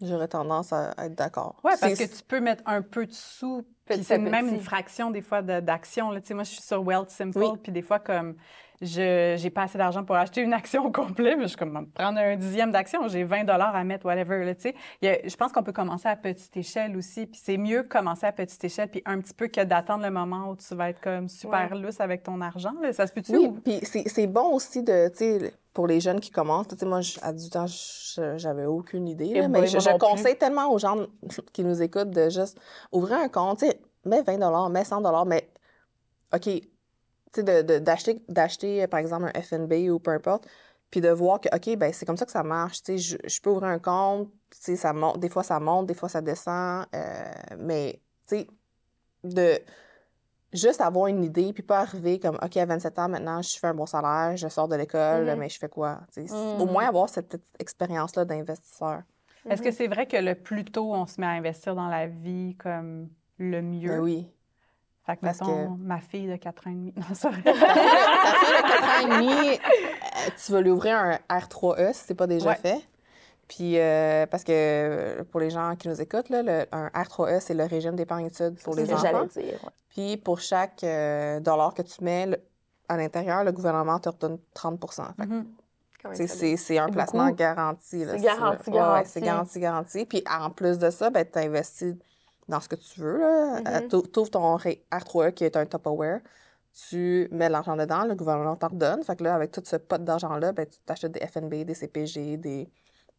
[SPEAKER 4] J'aurais tendance à être d'accord.
[SPEAKER 3] Oui, parce que tu peux mettre un peu de sous, c'est même une fraction des fois d'action. là. Tu sais, Moi, je suis sur Wealth Simple,
[SPEAKER 4] Oui.
[SPEAKER 3] puis des fois, comme je j'ai pas assez d'argent pour acheter une action au complet, mais je suis comme prendre un dixième d'action, j'ai 20 à mettre, whatever. Là, tu sais. Je pense qu'on peut commencer à petite échelle aussi, puis c'est mieux commencer à petite échelle, puis un petit peu que d'attendre le moment où tu vas être comme super lousse avec ton argent. là. Ça se peut-tu?
[SPEAKER 4] Oui,
[SPEAKER 3] ou-
[SPEAKER 4] puis c'est bon aussi de, tu sais, pour les jeunes qui commencent. Tu sais, moi, à 18 ans, je- j'avais aucune idée.
[SPEAKER 2] Eh
[SPEAKER 4] là, mais je,
[SPEAKER 2] plus.
[SPEAKER 4] conseille tellement aux gens qui nous écoutent de juste ouvrir un compte. Tu sais, mets 20 mets 100 mais OK, d'acheter, d'acheter, euh, par exemple, un FNB ou peu importe, puis de voir que, OK, ben c'est comme ça que ça marche. Tu sais, je, je peux ouvrir un compte, tu sais, ça monte, des fois ça monte, des fois ça descend, euh, mais, tu sais, de juste avoir une idée, puis pas arriver comme, OK, à 27 ans, maintenant, je fais un bon salaire, je sors de l'école,
[SPEAKER 1] Mhm.
[SPEAKER 4] mais je fais quoi? Tu sais. Au moins avoir cette petite expérience-là d'investisseur.
[SPEAKER 3] Est-ce que c'est vrai que le plus tôt on se met à investir dans la vie, comme le mieux?
[SPEAKER 4] Ben oui.
[SPEAKER 3] Fait que,
[SPEAKER 4] Parce
[SPEAKER 3] mettons,
[SPEAKER 4] que-
[SPEAKER 3] ma fille de 4 ans et demi. Non, c'est vrai.
[SPEAKER 4] Ta fille de 4 ans et demi, euh, tu vas lui ouvrir un R3E si c'est pas déjà
[SPEAKER 3] Ouais.
[SPEAKER 4] fait. Puis, euh, parce que euh, pour les gens qui nous écoutent, là, le- un R3E, c'est le régime d'épargne études pour
[SPEAKER 2] C'est
[SPEAKER 4] les
[SPEAKER 2] ce que j'allais
[SPEAKER 4] enfants.
[SPEAKER 2] dire. ouais.
[SPEAKER 4] Puis, pour chaque euh, dollar que tu mets le- à l'intérieur, le gouvernement te redonne 30 Fait sais,
[SPEAKER 1] très
[SPEAKER 4] c'est c'est un placement
[SPEAKER 2] beaucoup.
[SPEAKER 4] garanti.
[SPEAKER 2] C'est garanti,
[SPEAKER 4] veux. Ouais, ouais,
[SPEAKER 2] garanti.
[SPEAKER 4] c'est garanti, garanti. Puis, en plus de ça, ben, tu investis dans ce que tu veux. là. Euh, t'ou- T'ouvres ton ré- R3E qui est un Tupperware. Tu mets l'argent dedans, le gouvernement t'en redonne. Fait que là, avec tout ce pot d'argent-là, ben, tu t'achètes des FNB, des CPG, des.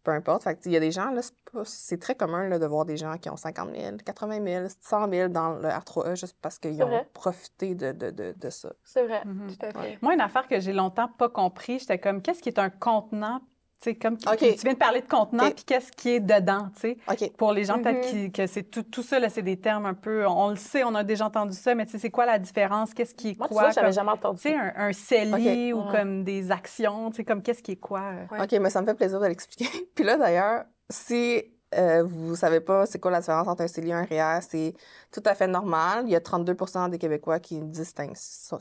[SPEAKER 4] Peu importe. Fait que, il y a des gens, là, c'est pas- c'est très commun là, de voir des gens qui ont 50 000, 80 000, 100 000 dans le R3E juste parce qu'ils ont
[SPEAKER 2] vrai.
[SPEAKER 4] profité de, de, de, de ça.
[SPEAKER 2] C'est vrai.
[SPEAKER 3] Mhm.
[SPEAKER 1] Tout à fait.
[SPEAKER 3] Moi, une affaire que j'ai longtemps pas compris, j'étais comme, qu'est-ce qui est un contenant? Tu sais, comme tu viens de parler de contenant, puis qu'est-ce qui est dedans, tu sais? Pour les gens, peut-être qui- que c'est tout, tout ça, là, c'est des termes un peu, on le sait, on a déjà entendu ça, mais tu sais, c'est quoi la différence? Qu'est-ce qui est
[SPEAKER 2] Moi,
[SPEAKER 3] quoi?
[SPEAKER 2] vois, j'avais jamais entendu.
[SPEAKER 3] Tu sais, un, un CELI ou comme des actions, tu sais, comme qu'est-ce qui est quoi? euh?
[SPEAKER 1] Ouais.
[SPEAKER 4] OK, mais ça me fait plaisir de l'expliquer. Puis là, d'ailleurs, si euh, vous savez pas c'est quoi la différence entre un CELI et un REER, c'est tout à fait normal. Il y a 32% des Québécois qui distinguent, ça-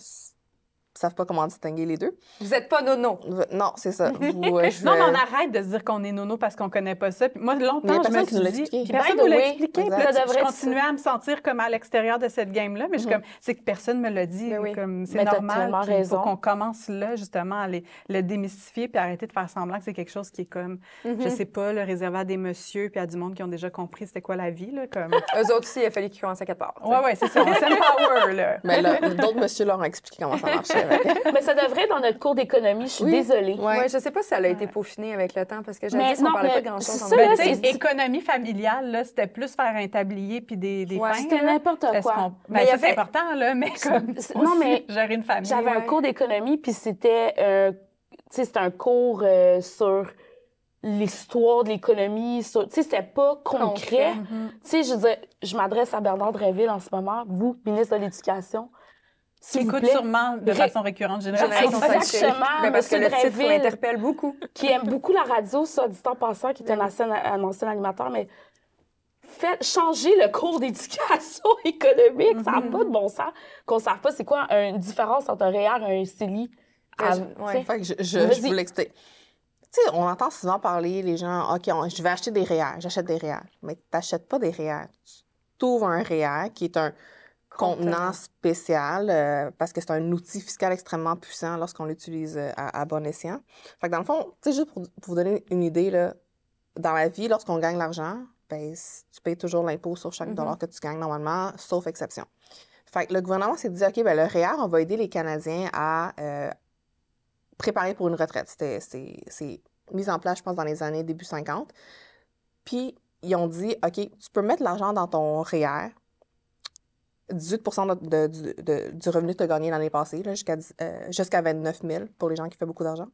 [SPEAKER 4] savent pas comment distinguer les deux.
[SPEAKER 1] Vous n'êtes pas nono.
[SPEAKER 4] Non, c'est ça. Vous, euh, je
[SPEAKER 3] Non, mais on arrête de se dire qu'on est nono parce qu'on connaît pas ça. Puis moi,
[SPEAKER 4] Mais il y a
[SPEAKER 3] longtemps, je me
[SPEAKER 4] personne qui
[SPEAKER 3] suis
[SPEAKER 4] nous l'a
[SPEAKER 3] dit... Puis personne nous l'a expliqué. Puis là, je continuais à me sentir comme à l'extérieur de cette game-là, mais je suis
[SPEAKER 4] Mhm.
[SPEAKER 3] comme, c'est que personne me l'a dit.
[SPEAKER 1] Mais oui.
[SPEAKER 3] comme C'est normal. Il faut qu'on commence là, justement, à les- le démystifier puis arrêter de faire semblant que c'est quelque chose qui est comme, je sais pas, le réservé à des messieurs puis à du monde qui ont déjà compris c'était quoi la vie, là, comme...
[SPEAKER 1] Eux autres aussi, il a fallu qu'ils commencent à quatre parts.
[SPEAKER 3] ouais, ouais, c'est ça, on s'empower, là.
[SPEAKER 4] Mais là, d'autres messieurs leur ont expliqué comment ça marchait.
[SPEAKER 2] Mais ça devrait être dans notre cours d'économie. Je suis
[SPEAKER 4] Oui.
[SPEAKER 2] désolée.
[SPEAKER 4] Ouais.
[SPEAKER 1] Ouais, je sais pas si ça a été peaufiné avec le temps parce que
[SPEAKER 2] Mais
[SPEAKER 1] jadis, on
[SPEAKER 2] non,
[SPEAKER 1] parlait
[SPEAKER 2] mais
[SPEAKER 1] pas de grand-chose
[SPEAKER 2] ça,
[SPEAKER 3] Ben,
[SPEAKER 2] c'est-
[SPEAKER 3] économie familiale, là, c'était plus faire un tablier puis des, des
[SPEAKER 1] Ouais.
[SPEAKER 3] pains.
[SPEAKER 2] C'était n'importe quoi.
[SPEAKER 3] qu'on-
[SPEAKER 1] Mais
[SPEAKER 3] Ben, ça, c'est
[SPEAKER 1] avait-
[SPEAKER 3] important, là, mais comme
[SPEAKER 2] non, mais
[SPEAKER 3] gérer une famille.
[SPEAKER 2] J'avais un cours d'économie, puis c'était un, tu sais, c'était un cours euh, sur l'histoire de l'économie. Tu sais, c'était pas concret.
[SPEAKER 1] Concret.
[SPEAKER 3] Mhm.
[SPEAKER 2] Tu sais, je veux dire, je m'adresse à Bernard Dréville en ce moment, vous, ministre de l'Éducation.
[SPEAKER 3] Qui écoute
[SPEAKER 2] plaît,
[SPEAKER 3] sûrement de
[SPEAKER 2] Ré-
[SPEAKER 3] façon récurrente Génération
[SPEAKER 2] Exactement.
[SPEAKER 1] Ben, parce que le titre l'interpelle beaucoup.
[SPEAKER 2] qui aime beaucoup la radio, ça, dit en passant, qui est un ancien, un ancien animateur, mais faites changer le cours d'éducation économique. Ça n'a pas de bon sens. Qu'on ne sache pas c'est quoi une différence entre un REER et un CELI. Ah,
[SPEAKER 1] ouais.
[SPEAKER 2] sais.
[SPEAKER 4] Fait que je, je, je vous l'explique. Tu sais, on entend souvent parler, les gens, OK, on- je vais acheter des REER, j'achète des REER. Mais tu n'achètes pas des REER. Tu ouvres un REER qui est un contenant spécial euh, parce que c'est un outil fiscal extrêmement puissant lorsqu'on l'utilise euh, à, à bon escient. Fait que dans le fond, tu sais, juste pour, pour vous donner une idée, là, dans la vie, lorsqu'on gagne l'argent, ben, tu payes toujours l'impôt sur chaque
[SPEAKER 1] Mhm.
[SPEAKER 4] dollar que tu gagnes normalement, sauf exception. Fait que le gouvernement s'est dit, OK, ben, le REER, on va aider les Canadiens à euh, préparer pour une retraite. C'est mis en place, je pense, dans les années début 50. Puis, ils ont dit, OK, tu peux mettre l'argent dans ton REER, 18 de, de- du- de- du revenu que tu as gagné l'année passée, jusqu'à, dix- euh, jusqu'à 29 000 pour les gens qui font beaucoup d'argent.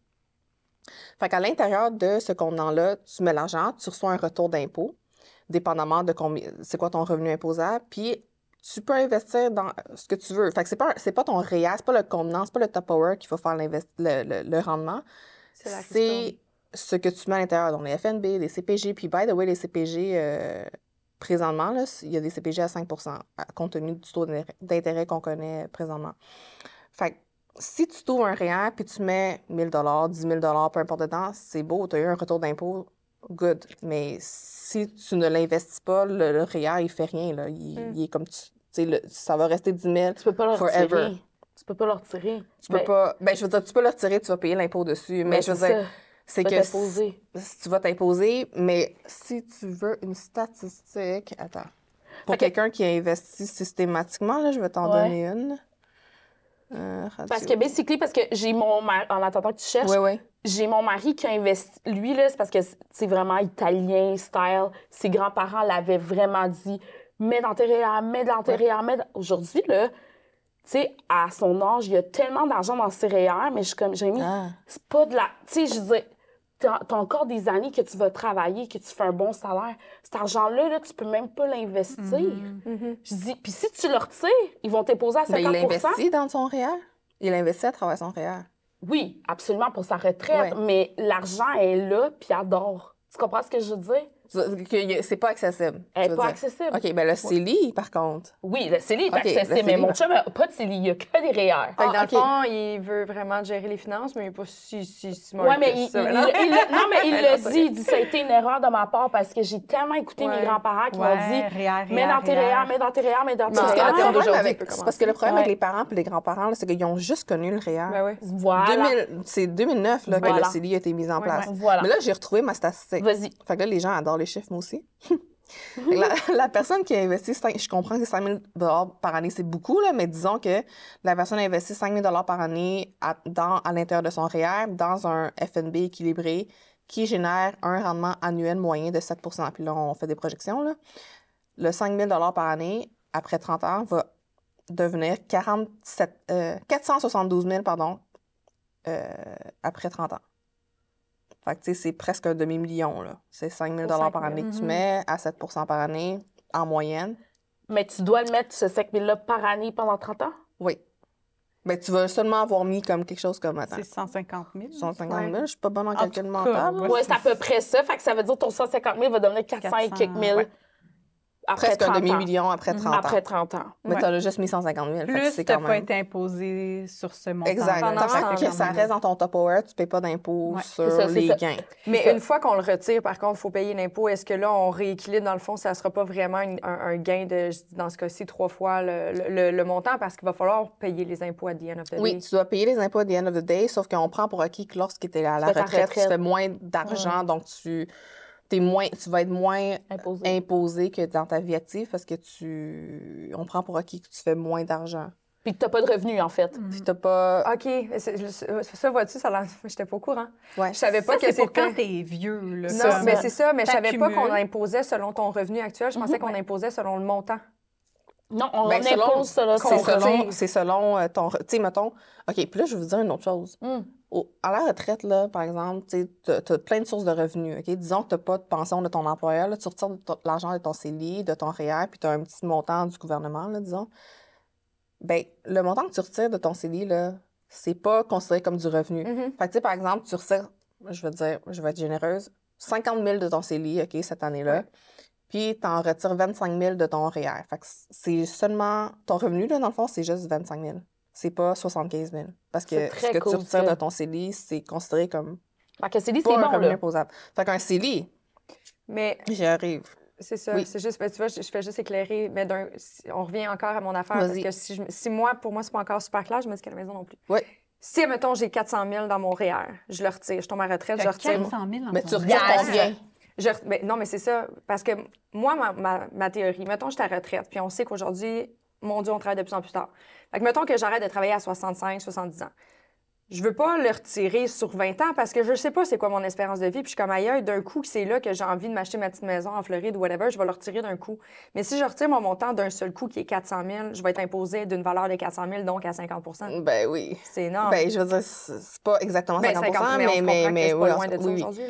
[SPEAKER 4] Fait qu'à l'intérieur de ce contenant-là, tu mets l'argent, tu reçois un retour d'impôt, dépendamment de combien, c'est quoi ton revenu imposable, puis tu peux investir dans ce que tu veux. Fait que c'est pas, c'est pas ton REER, c'est pas le contenant, c'est pas le Tupperware qu'il faut faire le, le- le rendement.
[SPEAKER 1] C'est
[SPEAKER 4] ce que tu mets à l'intérieur. Donc, les FNB, les CPG. Puis, by the way, les CPG, euh, présentement, là, il y a des CPG à 5 à- compte tenu du taux d'intérêt- qu'on connaît présentement. Fait que si tu trouves un REER puis tu mets 1000 10 000 peu importe dedans, c'est beau, tu as eu un retour d'impôt, good. Mais si tu ne l'investis pas, le, le REER, il fait rien. Là. Il,
[SPEAKER 1] Mm.
[SPEAKER 4] il est comme tu. le- ça va rester 10 000.
[SPEAKER 2] Tu peux pas
[SPEAKER 4] Forever.
[SPEAKER 2] retirer. Tu peux pas le retirer.
[SPEAKER 4] Tu peux pas. Ben, je veux dire, tu peux le retirer, tu vas payer l'impôt dessus. Mais je veux dire,
[SPEAKER 2] ça.
[SPEAKER 4] C'est que si, tu vas t'imposer, mais si tu veux une statistique, attends. Pour quelqu'un qui a investi systématiquement, là, je vais t'en
[SPEAKER 2] Ouais.
[SPEAKER 4] donner une. Euh,
[SPEAKER 2] Parce que, basically, parce que j'ai mon mari, en attendant que tu cherches, j'ai mon mari qui a investi. Lui, là, c'est parce que c'est vraiment italien, style. Ses grands-parents l'avaient vraiment dit mets dans tes REER, mets dans tes REER, mets dans- Aujourd'hui, là, tu sais, à son âge, il y a tellement d'argent dans ses REER, mais je suis comme, Jérémy,
[SPEAKER 4] Ah.
[SPEAKER 2] c'est pas de la. Tu sais, je dire, t'as encore des années que tu vas travailler, que tu fais un bon salaire. Cet argent-là, là, tu peux même pas l'investir.
[SPEAKER 1] Mhm.
[SPEAKER 2] Je dis, puis si tu le retires, ils vont t'imposer à 50
[SPEAKER 4] Ben, il investit dans son REER. Il investit à travers son REER.
[SPEAKER 2] Oui, absolument pour sa retraite,
[SPEAKER 4] Ouais.
[SPEAKER 2] mais l'argent est là, puis elle dort. Tu comprends ce que je veux dire?
[SPEAKER 4] C'est pas accessible.
[SPEAKER 2] Elle n'est pas
[SPEAKER 4] dire.
[SPEAKER 2] accessible.
[SPEAKER 4] OK, ben le CELI, par contre.
[SPEAKER 2] Oui, le CELI est
[SPEAKER 4] Ok, le
[SPEAKER 2] accessible,
[SPEAKER 4] CELI,
[SPEAKER 2] mais mon chum n'a pas de CELI, il n'y a que des REER.
[SPEAKER 1] Fait que dans
[SPEAKER 4] Ah,
[SPEAKER 1] le fond, il veut vraiment gérer les finances, mais il n'est pas si, si smart
[SPEAKER 2] Oui, mais
[SPEAKER 1] que
[SPEAKER 2] il,
[SPEAKER 1] ça.
[SPEAKER 2] il-
[SPEAKER 1] non?
[SPEAKER 2] il- il- non, mais il l'a
[SPEAKER 1] non,
[SPEAKER 2] dit. Il dit ça a été une erreur de ma part parce que j'ai tellement écouté
[SPEAKER 1] Ouais.
[SPEAKER 2] mes grands-parents qui m'ont
[SPEAKER 3] Ouais,
[SPEAKER 2] dit mets dans tes
[SPEAKER 3] REER.
[SPEAKER 2] Mets dans tes REER, mets dans tes
[SPEAKER 1] Parce
[SPEAKER 4] Parce que,
[SPEAKER 1] Ah,
[SPEAKER 4] le
[SPEAKER 2] REER.
[SPEAKER 4] parce que le problème
[SPEAKER 2] Ouais.
[SPEAKER 4] avec les parents et les grands-parents, c'est qu'ils ont juste connu le REER.
[SPEAKER 1] Ben oui.
[SPEAKER 2] Voilà.
[SPEAKER 4] 2000 c'est 2009 là, que le CELI a été mis en
[SPEAKER 1] Ouais,
[SPEAKER 4] place.
[SPEAKER 1] ouais.
[SPEAKER 4] Mais là, j'ai retrouvé ma statistique.
[SPEAKER 2] Vas-y.
[SPEAKER 4] Fait que là, les gens adorent les chiffres, moi aussi. La, la personne qui a investi, cinq- je comprends que 5 000 par année, c'est beaucoup, là, mais disons que la personne a investi 5 000 par année à, dans, à l'intérieur de son REER dans un FNB équilibré qui génère un rendement annuel moyen de 7 Puis là, on fait des projections. Là. Le 5 000 par année, après 30 ans, va devenir 47, euh, 472 000 pardon, euh, après 30 ans. Fait que, tu sais, c'est presque un demi-million, là. C'est 5 000
[SPEAKER 1] Pour 5
[SPEAKER 4] par
[SPEAKER 1] 000.
[SPEAKER 4] année que tu mets à 7% par année, en moyenne.
[SPEAKER 2] Mais tu dois le mettre, ce 5 000-là, par année pendant 30 ans?
[SPEAKER 4] Oui. Mais tu vas seulement avoir mis comme quelque chose comme, attends,
[SPEAKER 3] C'est 150 000.
[SPEAKER 4] 150 000,
[SPEAKER 1] Ouais.
[SPEAKER 4] je suis pas bonne en
[SPEAKER 3] En
[SPEAKER 4] calcul mental.
[SPEAKER 3] Ouais,
[SPEAKER 2] Oui, c'est à peu près ça. Fait que ça veut dire que ton 150 000 va devenir 400 et
[SPEAKER 3] 400,
[SPEAKER 2] quelques mille
[SPEAKER 3] ouais.
[SPEAKER 2] Après
[SPEAKER 4] Presque un
[SPEAKER 2] 30 ans.
[SPEAKER 4] demi-million après 30 ans.
[SPEAKER 2] Après 30 ans.
[SPEAKER 4] Mais
[SPEAKER 3] Ouais.
[SPEAKER 4] tu as juste mis 150 000. fait que
[SPEAKER 3] Plus
[SPEAKER 4] c'est
[SPEAKER 3] tu pas
[SPEAKER 4] même...
[SPEAKER 3] été imposé sur ce montant.
[SPEAKER 4] Exact.
[SPEAKER 1] Pendant
[SPEAKER 4] Tant que ça reste dans ton top hour, tu payes pas d'impôt
[SPEAKER 3] Ouais,
[SPEAKER 4] sur
[SPEAKER 2] ça,
[SPEAKER 4] les
[SPEAKER 2] ça.
[SPEAKER 4] gains.
[SPEAKER 1] Mais une fois qu'on le retire, par contre, il faut payer l'impôt. Est-ce que là, on rééquilibre, dans le fond, ça ne sera pas vraiment une- un, un gain de, je dis dans ce cas-ci, trois fois le, le- le montant? Parce qu'il va falloir payer les impôts à the end of the
[SPEAKER 4] Oui,
[SPEAKER 1] day.
[SPEAKER 4] tu dois payer les impôts at the end of the day, sauf qu'on prend pour acquis que lorsque tu es à la retraite, tu fais moins d'argent, donc tu, es moins, tu vas être moins
[SPEAKER 2] Imposé.
[SPEAKER 4] imposé que dans ta vie active parce que tu on prend pour acquis que tu fais moins d'argent.
[SPEAKER 2] Puis que tu n'as pas de revenus, en fait.
[SPEAKER 4] Puis t'as pas.
[SPEAKER 1] OK. Ça, vois-tu, ça j'étais pas au courant.
[SPEAKER 4] Ouais.
[SPEAKER 1] Je savais pas
[SPEAKER 3] Ça,
[SPEAKER 1] que
[SPEAKER 3] c'est pour
[SPEAKER 1] c'était...
[SPEAKER 3] quand t'es vieux, là.
[SPEAKER 1] Non,
[SPEAKER 2] Ça,
[SPEAKER 1] mais c'est ça, mais je savais pas qu'on imposait selon ton revenu actuel. Je pensais qu'on imposait selon le montant.
[SPEAKER 2] Non, on
[SPEAKER 4] Ben, selon-
[SPEAKER 2] impose là.
[SPEAKER 4] C'est selon, selon euh, ton. Tu sais, mettons. OK, puis là, je vais vous dire une autre chose.
[SPEAKER 2] Hmm.
[SPEAKER 4] Au- à la retraite, là, par exemple, tu as plein de sources de revenus. OK? Disons que tu n'as pas de pension de ton employeur. Là, tu retires l'argent de ton CELI, de ton REER, puis tu as un petit montant du gouvernement, là, disons. Bien, le montant que tu retires de ton CELI, là, c'est pas considéré comme du revenu.
[SPEAKER 1] Mhm.
[SPEAKER 4] Fait que, par exemple, tu retires, je vais te dire, je vais être généreuse, 50 000 de ton CELI, OK, cette année-là. Puis, tu en retires 25 000 de ton REER. Fait que c'est seulement. Ton revenu, là, dans le fond, c'est juste 25 000. C'est pas 75 000. Parce que ce que
[SPEAKER 2] cool,
[SPEAKER 4] tu retires de ton CELI, c'est considéré comme
[SPEAKER 2] Fait que
[SPEAKER 4] pas
[SPEAKER 2] c'est
[SPEAKER 4] un
[SPEAKER 2] bon,
[SPEAKER 4] revenu
[SPEAKER 2] là.
[SPEAKER 4] imposable. Fait qu'un CELI,
[SPEAKER 1] Mais
[SPEAKER 4] j'y arrive.
[SPEAKER 1] c'est ça,
[SPEAKER 4] Oui.
[SPEAKER 1] c'est juste, ben, tu vois, je, je fais juste éclairer, mais on revient encore à mon affaire, parce que si, je me- si moi, pour moi, c'est pas encore super clair, je me dis qu'à la maison non plus.
[SPEAKER 4] Oui.
[SPEAKER 1] Si, mettons, j'ai 400 000 dans mon REER, je le retire, je tombe à retraite, je
[SPEAKER 3] T'as
[SPEAKER 1] retire.
[SPEAKER 3] 400 000 dans
[SPEAKER 4] Mais
[SPEAKER 3] ton
[SPEAKER 4] tu retires combien?
[SPEAKER 1] Je ben, non, mais c'est ça. Parce que moi, ma, ma- ma théorie, mettons, je suis à retraite, puis on sait qu'aujourd'hui, mon Dieu, on travaille de plus en plus tard. Fait que mettons que j'arrête de travailler à 65, 70 ans. Je veux pas le retirer sur 20 ans parce que je sais pas c'est quoi mon espérance de vie. Puis je suis comme ailleurs, d'un coup, c'est là que j'ai envie de m'acheter ma petite maison en Floride ou whatever, je vais le retirer d'un coup. Mais si je retire mon montant d'un seul coup qui est 400 000, je vais être imposé d'une valeur de 400 000, donc à 50%
[SPEAKER 4] Ben oui.
[SPEAKER 1] C'est énorme.
[SPEAKER 4] Ben, je veux dire, c'est pas exactement
[SPEAKER 1] Ben,
[SPEAKER 4] 50
[SPEAKER 1] 50,
[SPEAKER 4] mais,
[SPEAKER 1] mais,
[SPEAKER 4] mais,
[SPEAKER 1] c'est
[SPEAKER 4] oui,
[SPEAKER 1] loin de
[SPEAKER 4] oui,
[SPEAKER 1] aujourd'hui.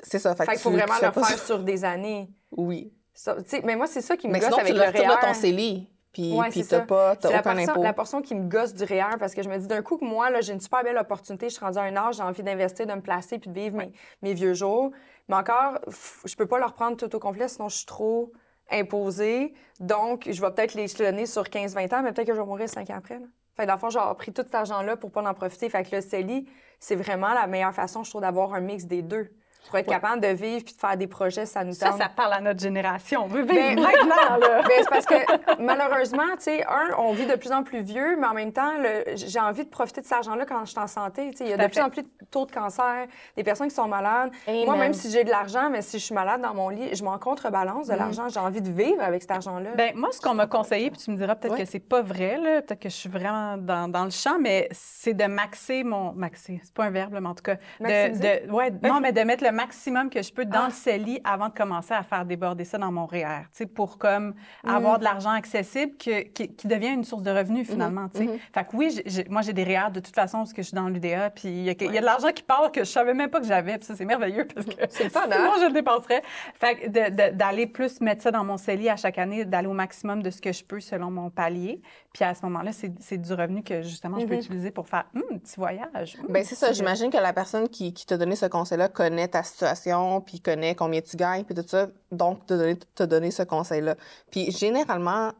[SPEAKER 4] C'est ça. Fait,
[SPEAKER 1] Fait qu'il faut vraiment le faire sur des années.
[SPEAKER 4] Oui.
[SPEAKER 1] Ça, mais moi, c'est ça qui me gosse avec
[SPEAKER 4] tu
[SPEAKER 1] le REER.
[SPEAKER 4] ton CELI, puis
[SPEAKER 1] Ouais,
[SPEAKER 4] puis t'as pas,
[SPEAKER 1] la,
[SPEAKER 4] aucun
[SPEAKER 1] portion-
[SPEAKER 4] impôt.
[SPEAKER 1] la portion qui me gosse du REER parce que je me dis d'un coup que moi, là, j'ai une super belle opportunité. Je suis rendue à un âge, j'ai envie d'investir, de me placer puis de vivre mes, mes vieux jours. Mais encore, je peux pas leur prendre tout au complet, sinon je suis trop imposée. Donc, je vais peut-être les donner sur 15-20 ans, mais peut-être que je vais mourir 5 ans après. Là. Fait dans le fond, j'ai pris tout cet argent-là pour pas en profiter. Fait que le CELI, c'est vraiment la meilleure façon, je trouve, d'avoir un mix des deux. Pour être capable de vivre puis de faire des projets, ça nous
[SPEAKER 3] Ça,
[SPEAKER 1] tente.
[SPEAKER 3] ça parle à notre génération. On veut vivre
[SPEAKER 1] Ben-
[SPEAKER 3] maintenant, là.
[SPEAKER 1] Ben, c'est parce que malheureusement, tu sais, un, on vit de plus en plus vieux, mais en même temps, j'ai envie de profiter de cet argent-là quand je suis en santé. Tu sais, il y a de plus en plus de taux de cancer, des personnes qui sont malades.
[SPEAKER 2] Amen.
[SPEAKER 1] Moi, même si j'ai de l'argent, mais si je suis malade dans mon lit, je m'en contrebalance de l'argent. J'ai envie de vivre avec cet argent-là.
[SPEAKER 3] Ben, moi, ce qu'on m'a conseillé, puis tu me diras peut-être
[SPEAKER 4] Ouais.
[SPEAKER 3] que c'est pas vrai, là, peut-être que je suis vraiment dans, dans le champ, mais c'est de maxer mon. Maxer, c'est pas un verbe, mais en tout cas. De- ouais, non, mais de mettre le maximum que je peux dans
[SPEAKER 1] Ah.
[SPEAKER 3] le CELI avant de commencer à faire déborder ça dans mon REER, tu sais, pour comme avoir de l'argent accessible que- qui, qui devient une source de revenus finalement, tu sais. Fait que oui, j'ai- moi, j'ai des REER de toute façon parce que je suis dans l'UDA, puis il y, a y de l'argent qui part que je savais même pas que j'avais. Puis ça, c'est merveilleux parce que
[SPEAKER 1] C'est fun, hein?
[SPEAKER 3] sinon, je le dépenserais. Fait que de- de- d'aller plus mettre ça dans mon CELI à chaque année, d'aller au maximum de ce que je peux selon mon palier. Puis à ce moment-là, c'est c'est du revenu que justement je peux utiliser pour faire Hum, un petit voyage. Hum,
[SPEAKER 4] Ben c'est ça. J'imagine que la personne qui, qui t'a donné ce conseil-là connaît ta situation, puis connaît combien tu gagnes, puis tout ça. Donc, te donner, te donner ce conseil-là. Puis généralement,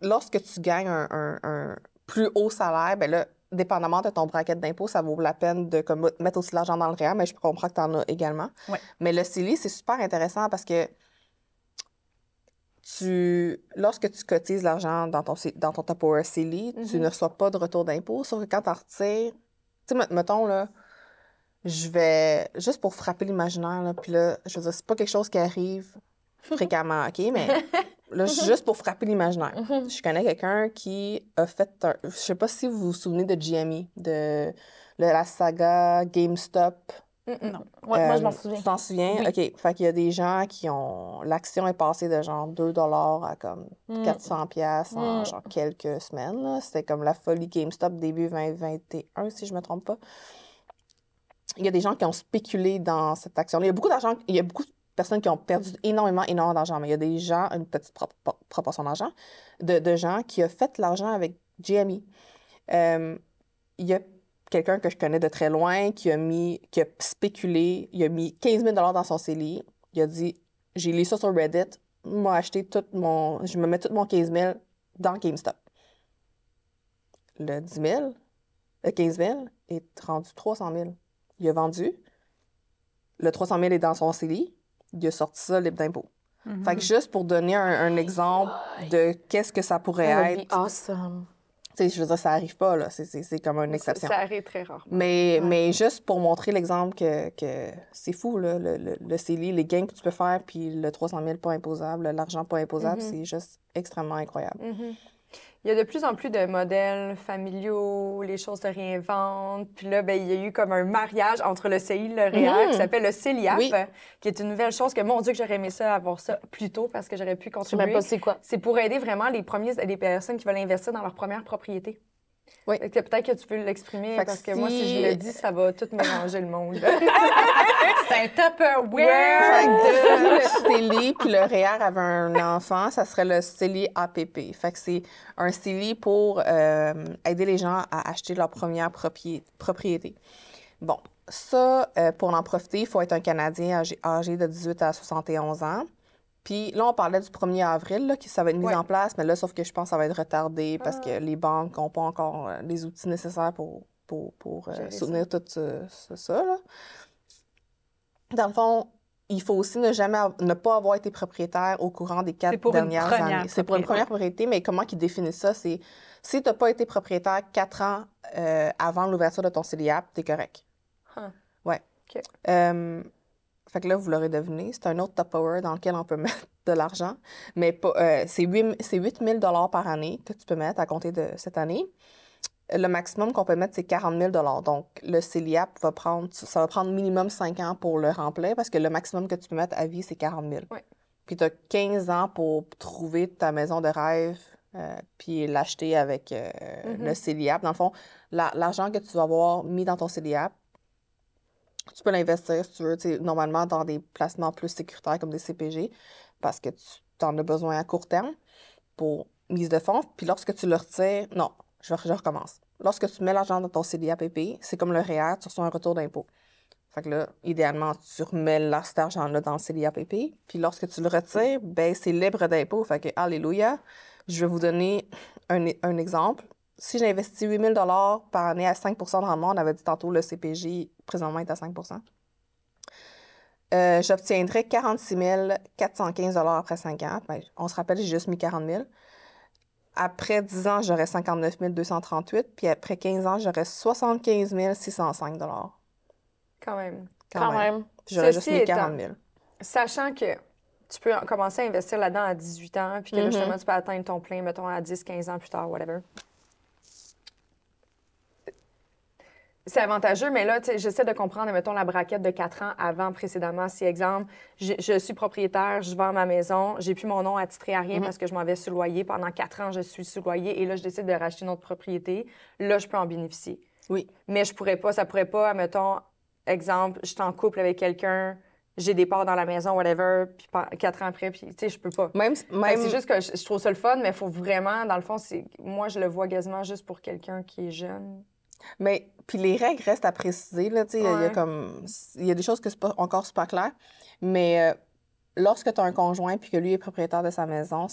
[SPEAKER 4] lorsque tu gagnes un, un- un plus haut salaire, ben là, dépendamment de ton bracket d'impôt, ça vaut la peine de comme, mettre aussi l'argent dans le REER, mais je comprends que tu en as également. Mais le CELI, c'est super intéressant parce que tu, lorsque tu cotises l'argent dans ton, dans ton Tupperware CELI, tu
[SPEAKER 1] Mhm.
[SPEAKER 4] ne reçois pas de retour d'impôt, sauf que quand tu en retires, tu sais, met- mettons, là, je vais, juste pour frapper l'imaginaire, là, puis là, je veux dire, c'est pas quelque chose qui arrive fréquemment, OK? Mais là, juste pour frapper l'imaginaire. Je connais quelqu'un qui a fait un, je sais pas si vous vous souvenez de GME, de, de la saga GameStop.
[SPEAKER 3] Non.
[SPEAKER 2] Ouais, moi, je m'en
[SPEAKER 4] Euh,
[SPEAKER 2] souviens.
[SPEAKER 4] Tu t'en souviens?
[SPEAKER 2] Oui.
[SPEAKER 4] OK. Fait qu'il y a des gens qui ont. L'action est passée de genre 2 à comme
[SPEAKER 2] Mm.
[SPEAKER 4] 400 pièces en
[SPEAKER 2] Mm.
[SPEAKER 4] genre quelques semaines. là. C'était comme la folie GameStop début 2021, si je me trompe pas. Il y a des gens qui ont spéculé dans cette action-là. Il y a beaucoup d'argent. Il y a beaucoup de personnes qui ont perdu énormément, énormément d'argent. Mais il y a des gens, une petite pro- pro- proportion d'argent, de, gens qui ont fait l'argent avec GME. Euh, il y a quelqu'un que je connais de très loin qui a mis, qui a spéculé, il a mis 15 000 dans son CELI. Il a dit, j'ai lu ça sur Reddit, m'a acheté tout mon, je me mets tout mon 15 000 dans GameStop. Le 10 000, le 15 000 est rendu 300 000. Il a vendu. Le 300 000 est dans son CELI. Il a sorti ça libre d'impôt.
[SPEAKER 3] Mhm.
[SPEAKER 4] Fait que juste pour donner un, un exemple de qu'est-ce que ça pourrait
[SPEAKER 2] That would
[SPEAKER 4] être,
[SPEAKER 2] be awesome.
[SPEAKER 4] tu sais, je veux dire, ça arrive pas, là. C'est- C'est c'est comme une exception.
[SPEAKER 1] Ça arrive très rarement.
[SPEAKER 4] Mais, mais juste pour montrer l'exemple que, que c'est fou, là, le, le, le CELI, les gains que tu peux faire, puis le 300 000 pas imposable, l'argent pas imposable,
[SPEAKER 1] Mhm.
[SPEAKER 4] c'est juste extrêmement incroyable.
[SPEAKER 1] Mhm. Il y a de plus en plus de modèles familiaux, les choses se réinventent. Puis là, ben, il y a eu comme un mariage entre le CI et le REER
[SPEAKER 4] Mhm.
[SPEAKER 1] qui s'appelle le CELIAP,
[SPEAKER 4] Oui.
[SPEAKER 1] qui est une nouvelle chose que, mon Dieu, que j'aurais aimé ça avoir ça plus tôt parce que j'aurais pu
[SPEAKER 2] Je sais
[SPEAKER 1] contribuer.
[SPEAKER 2] même pas c'est quoi.
[SPEAKER 1] C'est pour aider vraiment les, premiers, les personnes qui veulent investir dans leur première propriété.
[SPEAKER 4] Oui.
[SPEAKER 1] Fait que Peut-être que tu peux l'exprimer
[SPEAKER 4] que
[SPEAKER 1] parce que moi, si je le dis, ça va tout mélanger le monde.
[SPEAKER 3] C'est un Tupperware!
[SPEAKER 4] Fait
[SPEAKER 1] Ouais.
[SPEAKER 4] que si le CELI puis le REER avait un enfant, ça serait le CELI APP. Fait que c'est un CELI pour euh, aider les gens à acheter leur première propri- propriété. Bon, ça, euh, pour en profiter, il faut être un Canadien âgé, âgé de 18 à 71 ans. Puis là, on parlait du 1er avril, là, que ça va être mis
[SPEAKER 1] Ouais.
[SPEAKER 4] en place, mais là, sauf que je pense que ça va être retardé parce que les banques n'ont pas encore euh, les outils nécessaires pour, pour, pour euh,
[SPEAKER 1] ça.
[SPEAKER 4] soutenir tout ce- ce- ça. là. Dans le fond, il faut aussi ne jamais ne pas avoir été propriétaire au courant des quatre
[SPEAKER 3] pour
[SPEAKER 4] dernières années. C'est pour une première propriété, mais comment ils définissent ça? C'est si tu n'as pas été propriétaire quatre ans euh, avant l'ouverture de ton CELIAP, tu es correct.
[SPEAKER 1] Huh.
[SPEAKER 4] Ouais. Euh, fait que là, vous l'aurez deviné, c'est un autre Tupperware dans lequel on peut mettre de l'argent, mais euh, c'est 8, c'est 8 000 par année que tu peux mettre à compter de cette année. Le maximum qu'on peut mettre, c'est 40 000 Donc, le CELIAP va prendre, ça va prendre minimum 5 ans pour le remplir parce que le maximum que tu peux mettre à vie, c'est 40 000
[SPEAKER 1] Ouais.
[SPEAKER 4] Puis, tu as 15 ans pour trouver ta maison de rêve euh, puis l'acheter avec euh,
[SPEAKER 1] Mhm.
[SPEAKER 4] le CELIAP. Dans le fond, la- l'argent que tu vas avoir mis dans ton CELIAP, tu peux l'investir si tu veux, normalement dans des placements plus sécuritaires comme des CPG parce que tu en as besoin à court terme pour mise de fonds. Puis lorsque tu le retires, non, je, recommence. Lorsque tu mets l'argent dans ton CDAPP, c'est comme le REER, tu reçois un retour d'impôt. Fait que là, idéalement, tu remets cet argent-là dans le CDAPP. Puis lorsque tu le retires, ben c'est libre d'impôt. Fait que, alléluia. Je vais vous donner un, un exemple. Si j'investis 8 000 par année à 5 de rendement, on avait dit tantôt le CPJ présentement est à 5% euh, j'obtiendrai 46 415 après 5 ans. Ben, on se rappelle, j'ai juste mis 40 000. Après 10 ans, j'aurai 59 238. Puis après 15 ans, j'aurai 75 605
[SPEAKER 1] Quand même.
[SPEAKER 4] Quand, même. J'aurais juste mis
[SPEAKER 1] étant-
[SPEAKER 4] 40 000.
[SPEAKER 1] Sachant que tu peux commencer à investir là-dedans à 18 ans, puis que là,
[SPEAKER 4] Mhm.
[SPEAKER 1] justement, tu peux atteindre ton plein, mettons, à 10, 15 ans plus tard, whatever. C'est avantageux, mais là, j'essaie de comprendre, mettons, la braquette de 4 ans avant, précédemment. Si, exemple, je, je suis propriétaire, je vends ma maison, j'ai plus mon nom attitré à rien
[SPEAKER 4] Mhm.
[SPEAKER 1] parce que je m'en vais sous loyer. Pendant 4 ans, je suis sous loyer et là, je décide de racheter une autre propriété. Là, je peux en bénéficier.
[SPEAKER 4] Oui.
[SPEAKER 1] Mais je pourrais pas, ça pourrait pas, mettons, exemple, je suis en couple avec quelqu'un, j'ai des parts dans la maison, whatever, puis quatre ans après, puis tu sais, je peux pas.
[SPEAKER 4] Même, même
[SPEAKER 1] C'est juste que je, je trouve ça le fun, mais il faut vraiment, dans le fond, c'est moi, je le vois quasiment juste pour quelqu'un qui est jeune.
[SPEAKER 4] Mais puis les règles restent à préciser là, il y a comme il y a des choses que c'est pas encore super clair, mais euh, lorsque tu as un conjoint puis que lui est propriétaire de sa maison,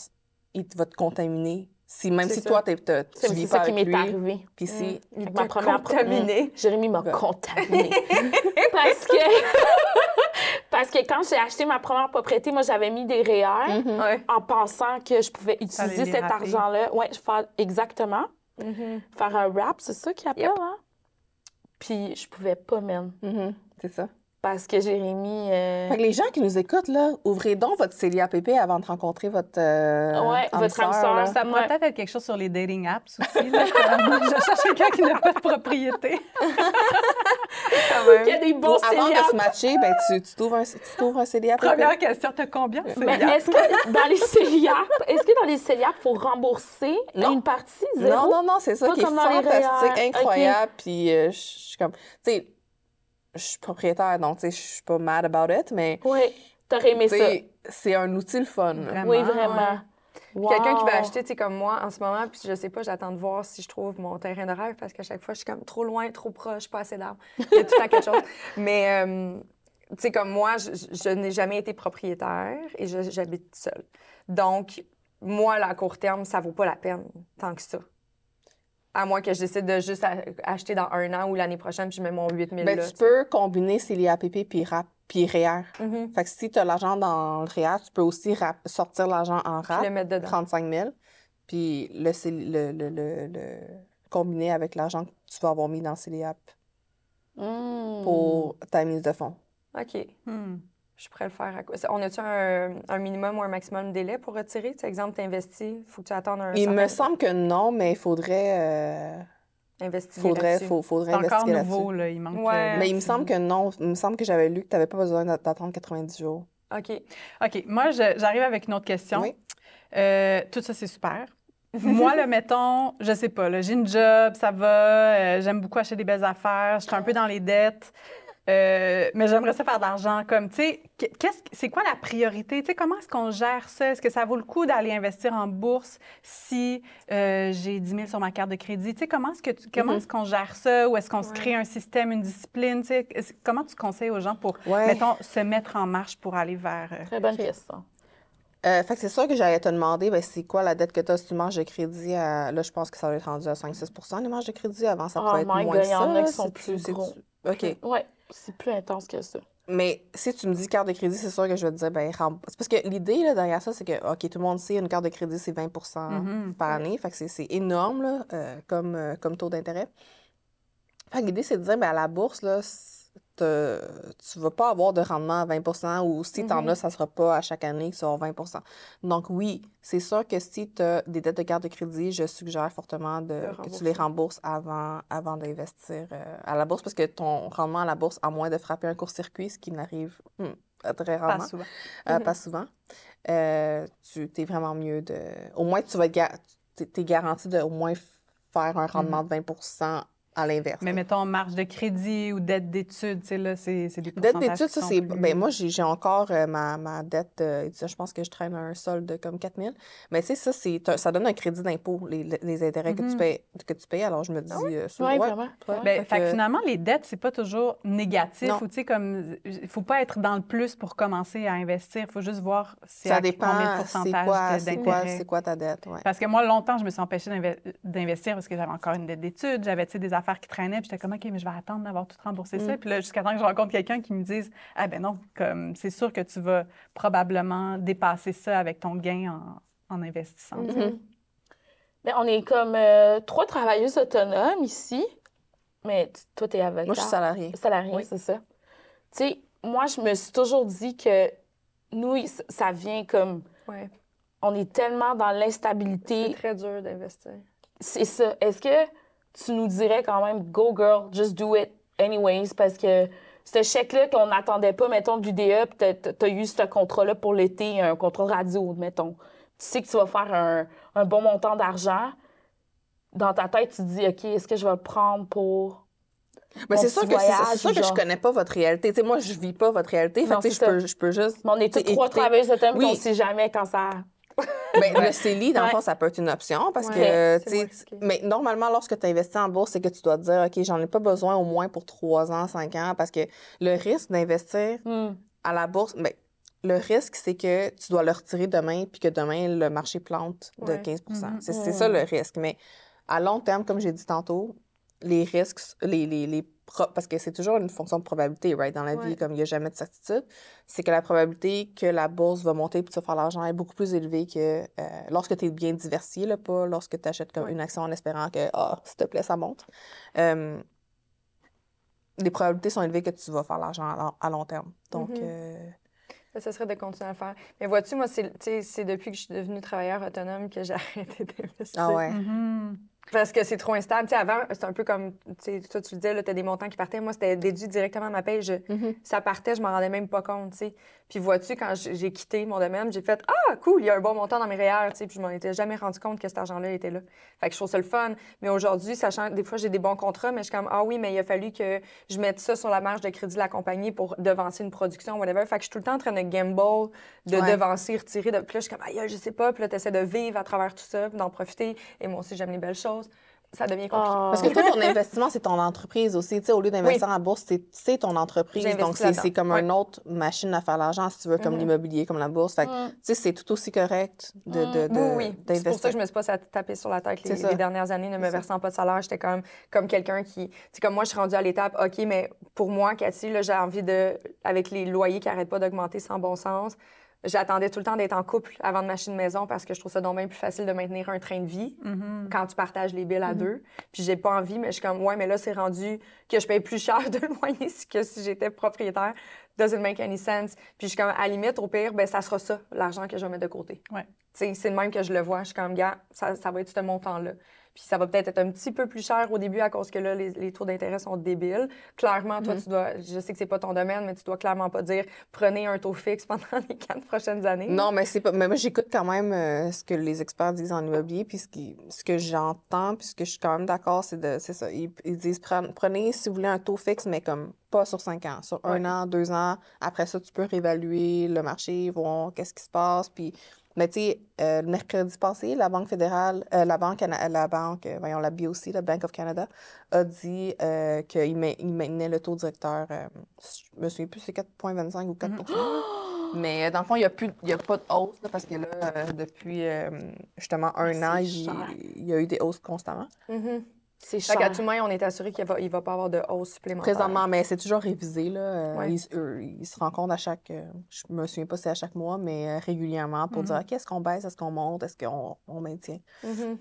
[SPEAKER 4] il va te contaminer. Si même
[SPEAKER 1] C'est
[SPEAKER 4] si
[SPEAKER 1] ça.
[SPEAKER 4] toi t'es t'as- tu vis
[SPEAKER 2] c'est
[SPEAKER 4] pas
[SPEAKER 2] ça qui
[SPEAKER 4] avec
[SPEAKER 2] m'est
[SPEAKER 4] lui,
[SPEAKER 2] arrivé.
[SPEAKER 4] puis si
[SPEAKER 1] Il
[SPEAKER 2] Avec
[SPEAKER 1] t'a
[SPEAKER 2] ma première
[SPEAKER 1] contaminé.
[SPEAKER 2] Jérémy m'a
[SPEAKER 4] Ben.
[SPEAKER 2] contaminé. parce que parce que quand j'ai acheté ma première propriété, moi j'avais mis des REER
[SPEAKER 4] Mhm.
[SPEAKER 1] Ouais.
[SPEAKER 2] en pensant que je pouvais utiliser cet argent-là. Ouais, je
[SPEAKER 1] Mhm.
[SPEAKER 2] faire un rap, c'est ça qu'il appelle
[SPEAKER 1] Yep.
[SPEAKER 2] hein? Puis je pouvais pas même
[SPEAKER 4] Mhm, c'est ça.
[SPEAKER 2] Parce que Jérémy euh,
[SPEAKER 4] Fait que les gens qui nous écoutent là, ouvrez donc votre CELIAPP avant de rencontrer votre euh,
[SPEAKER 2] Ouais,
[SPEAKER 4] âme
[SPEAKER 2] votre âme
[SPEAKER 4] sœur.
[SPEAKER 3] Ça pourrait
[SPEAKER 2] Ouais.
[SPEAKER 3] peut-être être quelque chose sur les dating apps aussi. Là, je cherche quelqu'un qui n'a pas de propriété.
[SPEAKER 2] Il y a des bons
[SPEAKER 4] Pour- avant de se matcher, ben, tu, tu t'ouvres un, tu un CELIAPP.
[SPEAKER 3] Première question, t'as combien?
[SPEAKER 2] Mais est-ce que dans les céliacs, est-ce que dans les céliacs, faut rembourser
[SPEAKER 4] Non.
[SPEAKER 2] une partie zéro?
[SPEAKER 4] Non, non, non, c'est ça
[SPEAKER 2] Pas
[SPEAKER 4] qui est fantastique, incroyable. Puis euh, je suis comme, tu sais, je suis propriétaire, donc tu sais, je suis pas mad about it, mais
[SPEAKER 2] Oui, t'aurais aimé ça.
[SPEAKER 4] c'est un outil le fun.
[SPEAKER 3] Vraiment.
[SPEAKER 2] Oui, vraiment. Wow.
[SPEAKER 1] Quelqu'un qui va acheter, tu sais, comme moi, en ce moment, puis je sais pas, j'attends de voir si je trouve mon terrain de rêve, parce qu'à chaque fois, je suis comme trop loin, trop proche, pas assez d'arbres. Il y a tout le temps quelque chose. Mais, euh, tu sais, comme moi, je, n'ai jamais été propriétaire et j'habite seule. Donc, moi, là, à court terme, ça vaut pas la peine tant que ça. À moins que je décide de juste acheter dans un an ou l'année prochaine, puis je mets mon 8000
[SPEAKER 4] Ben,
[SPEAKER 1] là.
[SPEAKER 4] tu peux combiner CELIAPP puis RAP puis REER.
[SPEAKER 1] Mhm.
[SPEAKER 4] Fait que si tu as l'argent dans le REER, tu peux aussi rap- sortir l'argent en
[SPEAKER 1] Puis
[SPEAKER 4] RAP,
[SPEAKER 1] le mettre dedans.
[SPEAKER 4] 35 000, puis le, CELI le, le, le, le- combiner avec l'argent que tu vas avoir mis dans CELIAP
[SPEAKER 2] Mm.
[SPEAKER 4] pour ta mise de fonds.
[SPEAKER 1] OK.
[SPEAKER 3] Hmm.
[SPEAKER 1] Je à le faire. À quoi? On a-tu un, un minimum ou un maximum de délai pour retirer? Tu exemple, tu investis, il faut que tu attendes un
[SPEAKER 4] Il me semble que non, mais il faudrait... euh,
[SPEAKER 1] investiguer
[SPEAKER 4] faudrait, faut- faudrait
[SPEAKER 3] C'est encore nouveau,
[SPEAKER 4] là-dessus.
[SPEAKER 3] là. Il manque.
[SPEAKER 1] Ouais.
[SPEAKER 3] euh,
[SPEAKER 4] Mais il me semble que non. Il me semble que j'avais lu que tu n'avais pas besoin d'a- d'attendre 90 jours.
[SPEAKER 1] OK.
[SPEAKER 3] OK, moi, je- j'arrive avec une autre question.
[SPEAKER 4] Oui.
[SPEAKER 3] Euh, tout ça, c'est super. moi, le mettons, je sais pas, là, j'ai une job, ça va, euh, j'aime beaucoup acheter des belles affaires, je suis un peu dans les dettes, euh, mais j'aimerais ça faire de l'argent. Comme, tu sais, qu- qu'est-ce que- c'est quoi la priorité? Tu sais, comment est-ce qu'on gère ça? Est-ce que ça vaut le coup d'aller investir en bourse si euh, j'ai 10 000 sur ma carte de crédit? Tu sais, comment est-ce que tu- comment
[SPEAKER 4] Mhm.
[SPEAKER 3] est-ce qu'on gère ça? Ou est-ce qu'on se crée un système, une discipline? Tu sais, comment tu conseilles aux gens pour,
[SPEAKER 4] Ouais.
[SPEAKER 3] mettons, se mettre en marche pour aller vers... euh,
[SPEAKER 2] Très bonne question.
[SPEAKER 4] Euh, fait que c'est sûr que j'allais te demander, ben, c'est quoi la dette que tu as si tu marges de crédit à... Là, je pense que ça va être rendu à 5-6% les marges de crédit. Avant, ça
[SPEAKER 2] Oh
[SPEAKER 4] pouvait être moins
[SPEAKER 2] God,
[SPEAKER 4] que
[SPEAKER 2] il y en
[SPEAKER 4] ça.
[SPEAKER 2] a qui sont plus gros.
[SPEAKER 4] OK.
[SPEAKER 2] Ouais, c'est plus intense que ça.
[SPEAKER 4] Mais si tu me dis carte de crédit, c'est sûr que je vais te dire, ben, remb- c'est parce que l'idée là, derrière ça, c'est que, OK, tout le monde sait, une carte de crédit, c'est 20
[SPEAKER 3] Mhm.
[SPEAKER 4] par année. Fait que c'est- c'est énorme, là, euh, comme, euh, comme taux d'intérêt. Fait que l'idée, c'est de dire, ben, à la bourse, là, te- tu vas pas avoir de rendement à 20% ou si tu en
[SPEAKER 1] Mhm.
[SPEAKER 4] as, ça sera pas à chaque année que tu vas avoir 20 Donc, oui, c'est sûr que si tu as des dettes de carte de crédit, je suggère fortement de, que tu les rembourses avant, avant d'investir euh, à la bourse parce que ton rendement à la bourse, à moins de frapper un court-circuit, ce qui n'arrive hmm, très
[SPEAKER 3] pas
[SPEAKER 4] rarement,
[SPEAKER 3] souvent?
[SPEAKER 4] euh,
[SPEAKER 1] Mhm.
[SPEAKER 4] pas souvent, euh, tu es vraiment mieux de. Au moins, tu vas t'es- garanti de au moins faire un rendement de 20 à l'inverse.
[SPEAKER 3] Mais mettons, marge de crédit ou dette d'études, tu sais, là, c'est c'est des
[SPEAKER 4] Dette d'études, ça, c'est.
[SPEAKER 3] plus-
[SPEAKER 4] Ben, moi, j'ai encore euh, ma, ma dette. euh, je pense que je traîne un solde de comme 4 000. Mais tu sais, ça, c'est ça donne un crédit d'impôt, les, les intérêts que, tu
[SPEAKER 3] Mhm.
[SPEAKER 4] payes, que tu payes. Alors, je me dis. euh,
[SPEAKER 2] Oui,
[SPEAKER 4] ouais,
[SPEAKER 2] vraiment.
[SPEAKER 4] ouais.
[SPEAKER 2] Ouais.
[SPEAKER 3] Ben,
[SPEAKER 4] Fait
[SPEAKER 3] fait que
[SPEAKER 4] que-
[SPEAKER 3] finalement, les dettes, c'est pas toujours négatif.
[SPEAKER 4] Non.
[SPEAKER 3] Ou, tu sais, comme, il faut pas être dans le plus pour commencer à investir. Il faut juste voir c'est
[SPEAKER 4] Ça
[SPEAKER 3] à
[SPEAKER 4] dépend,
[SPEAKER 3] combien de
[SPEAKER 4] c'est
[SPEAKER 3] pourcentage
[SPEAKER 4] c'est quoi, c'est quoi ta dette. Ouais.
[SPEAKER 3] Parce que moi, longtemps, je me suis empêchée d'inve- d'investir parce que j'avais encore une dette d'études, j'avais tu sais, des affaires qui traînaient, puis j'étais comme, OK, mais je vais attendre d'avoir tout remboursé
[SPEAKER 4] Mm.
[SPEAKER 3] ça. Puis là, jusqu'à temps que je rencontre quelqu'un qui me dise, ah ben non, comme c'est sûr que tu vas probablement dépasser ça avec ton gain en, en investissant.
[SPEAKER 4] Mm.
[SPEAKER 3] tu.
[SPEAKER 2] Mhm. Mais on est comme euh, trois travailleuses autonomes ici. Mais toi, t'es avocat.
[SPEAKER 4] Moi, je suis salariée.
[SPEAKER 2] Salarié,
[SPEAKER 4] Oui.
[SPEAKER 2] c'est ça. Tu sais, moi, je me suis toujours dit que nous, ça vient comme.
[SPEAKER 1] Ouais.
[SPEAKER 2] On est tellement dans
[SPEAKER 1] C'est
[SPEAKER 2] l'instabilité.
[SPEAKER 1] très dur d'investir.
[SPEAKER 2] C'est ça. Est-ce que tu nous dirais quand même, go girl, just do it anyways? Parce que ce chèque-là qu'on n'attendait pas, mettons, de l'UDA, puis tu as eu ce contrat-là pour l'été, un contrat de radio, mettons. Tu sais que tu vas faire un, un bon montant d'argent. Dans ta tête, tu te dis, OK, est-ce que je vais le prendre pour
[SPEAKER 4] Mais c'est sûr que c'est sûr que je connais pas votre réalité. Moi, je vis pas votre réalité.
[SPEAKER 2] Non,
[SPEAKER 4] je peux, je peux juste.
[SPEAKER 2] Mais on est toutes trois travailleuses de thème,
[SPEAKER 4] Oui.
[SPEAKER 2] on sait jamais quand ça.
[SPEAKER 4] Ben, le CELI, dans le
[SPEAKER 2] Ouais.
[SPEAKER 4] fond, ça peut être une option parce
[SPEAKER 1] Ouais,
[SPEAKER 4] que, tu sais, mais normalement, lorsque tu investis en bourse, c'est que tu dois te dire, OK, j'en ai pas besoin au moins pour trois ans, cinq ans, parce que le risque d'investir
[SPEAKER 2] Hmm.
[SPEAKER 4] à la bourse, ben, le risque, c'est que tu dois le retirer demain puis que demain, le marché plante de
[SPEAKER 1] Ouais.
[SPEAKER 4] 15
[SPEAKER 3] Mhm.
[SPEAKER 4] C'est c'est ça le risque. Mais à long terme, comme j'ai dit tantôt, les risques, les, les, les parce que c'est toujours une fonction de probabilité, right? Dans la vie, comme il n'y a jamais de certitude, c'est que la probabilité que la bourse va monter puis tu vas faire l'argent est beaucoup plus élevée que euh, lorsque tu es bien diversifié, là, pas lorsque tu achètes comme
[SPEAKER 1] Ouais.
[SPEAKER 4] une action en espérant que, ah, s'il te plaît, ça monte. Euh, les probabilités sont élevées que tu vas faire l'argent à, long- à long terme. Donc,
[SPEAKER 1] Mhm.
[SPEAKER 4] euh,
[SPEAKER 1] Ça serait de continuer à le faire. Mais vois-tu, moi, c'est depuis que je suis devenue travailleur autonome que j'ai arrêté d'investir.
[SPEAKER 4] ah ouais.
[SPEAKER 3] Mhm.
[SPEAKER 1] Parce que c'est trop instable. Avant, c'était un peu comme, tu sais, toi, tu le disais, tu as des montants qui partaient. Moi, c'était déduit directement à ma paye. Je-
[SPEAKER 4] Mhm.
[SPEAKER 1] Ça partait, je m'en rendais même pas compte. Puis vois-tu, quand j'ai quitté mon domaine, j'ai fait Ah, cool, il y a un bon montant dans mes REER, sais. Puis je m'en étais jamais rendu compte que cet argent-là était là. Fait que je trouve ça le fun. Mais aujourd'hui, sachant que des fois, j'ai des bons contrats, mais je suis comme Ah oui, mais il a fallu que je mette ça sur la marge de crédit de la compagnie pour devancer une production, whatever. Fait que je suis tout le temps en train de gamble, de
[SPEAKER 4] Ouais.
[SPEAKER 1] devancer, retirer. De... Puis là, je suis comme Aïe, je sais pas. Puis là, tu essaies de vivre à travers tout ça, d'en profiter. Et moi aussi, j'aime les belles choses. Ça devient compliqué.
[SPEAKER 2] Ah.
[SPEAKER 4] Parce que toi, ton investissement, c'est ton entreprise aussi. Tu sais, au lieu d'investir en bourse, c'est- ton entreprise. Donc, c'est comme
[SPEAKER 1] Ouais.
[SPEAKER 4] une autre machine à faire l'argent, si tu veux, comme
[SPEAKER 1] Mhm.
[SPEAKER 4] l'immobilier, comme la bourse. Fait
[SPEAKER 2] Mm.
[SPEAKER 4] tu sais, c'est tout aussi correct de, de, de-
[SPEAKER 1] Oui, oui. C'est pour ça que je me suis pas tapé sur la tête les, dernières années, ne me
[SPEAKER 4] ça.
[SPEAKER 1] versant pas de salaire. J'étais comme, comme quelqu'un qui. C'est comme moi, je suis rendue à l'étape, OK, mais pour moi, Cathy, là, j'ai envie de. Avec les loyers qui n'arrêtent pas d'augmenter sans bon sens, j'attendais tout le temps d'être en couple avant de m'acheter une maison parce que je trouve ça donc bien plus facile de maintenir un train de vie
[SPEAKER 3] Mhm.
[SPEAKER 1] quand tu partages les billes à deux. Puis j'ai pas envie, mais je suis comme, ouais, mais là, c'est rendu que je paye plus cher de loyer que si j'étais propriétaire. Doesn't make any sense. Puis je suis comme, à la limite, au pire, ben ça sera ça, l'argent que je vais mettre de côté.
[SPEAKER 3] Ouais.
[SPEAKER 1] Tu sais, c'est le même que je le vois. Je suis comme, gars, ça, ça va être ce montant-là. Puis ça va peut-être être un petit peu plus cher au début à cause que là, les, les taux d'intérêt sont débiles. Clairement, toi, tu dois, je sais que c'est pas ton domaine, mais tu dois clairement pas dire prenez un taux fixe pendant les quatre prochaines années.
[SPEAKER 4] Non, mais c'est pas. Mais moi, j'écoute quand même euh, ce que les experts disent en immobilier, puis ce, qui- ce que j'entends, puis ce que je suis quand même d'accord, c'est de, c'est ça. Ils, ils disent prenez, si vous voulez, un taux fixe, mais comme pas sur cinq ans, sur un an, deux ans. Après ça, tu peux réévaluer le marché, voir qu'est-ce qui se passe, puis. Mais tu sais, euh, le mercredi passé, la Banque fédérale, euh, la Banque, la Banque, euh, voyons, la BOC, la Bank of Canada, a dit euh, qu'il ma- il maintenait le taux directeur, je me souviens plus, c'est 4,25 ou 4 Mais euh, dans le fond, il n'y a, a pas de hausse, là, parce que là, depuis justement un
[SPEAKER 2] Mais
[SPEAKER 4] an, il, y a eu des hausses constamment.
[SPEAKER 1] Mhm.
[SPEAKER 2] C'est
[SPEAKER 1] qu'à tout moins, on est assuré qu'il va, il va pas avoir de hausse supplémentaire.
[SPEAKER 4] Présentement, mais c'est toujours révisé. Là. Euh,
[SPEAKER 1] Ouais.
[SPEAKER 4] ils, se- eux, ils se rencontrent à chaque. euh, je me souviens pas si c'est à chaque mois, mais euh, régulièrement pour dire OK, est-ce qu'on baisse, est-ce qu'on monte, est-ce qu'on on maintient.
[SPEAKER 1] Mhm.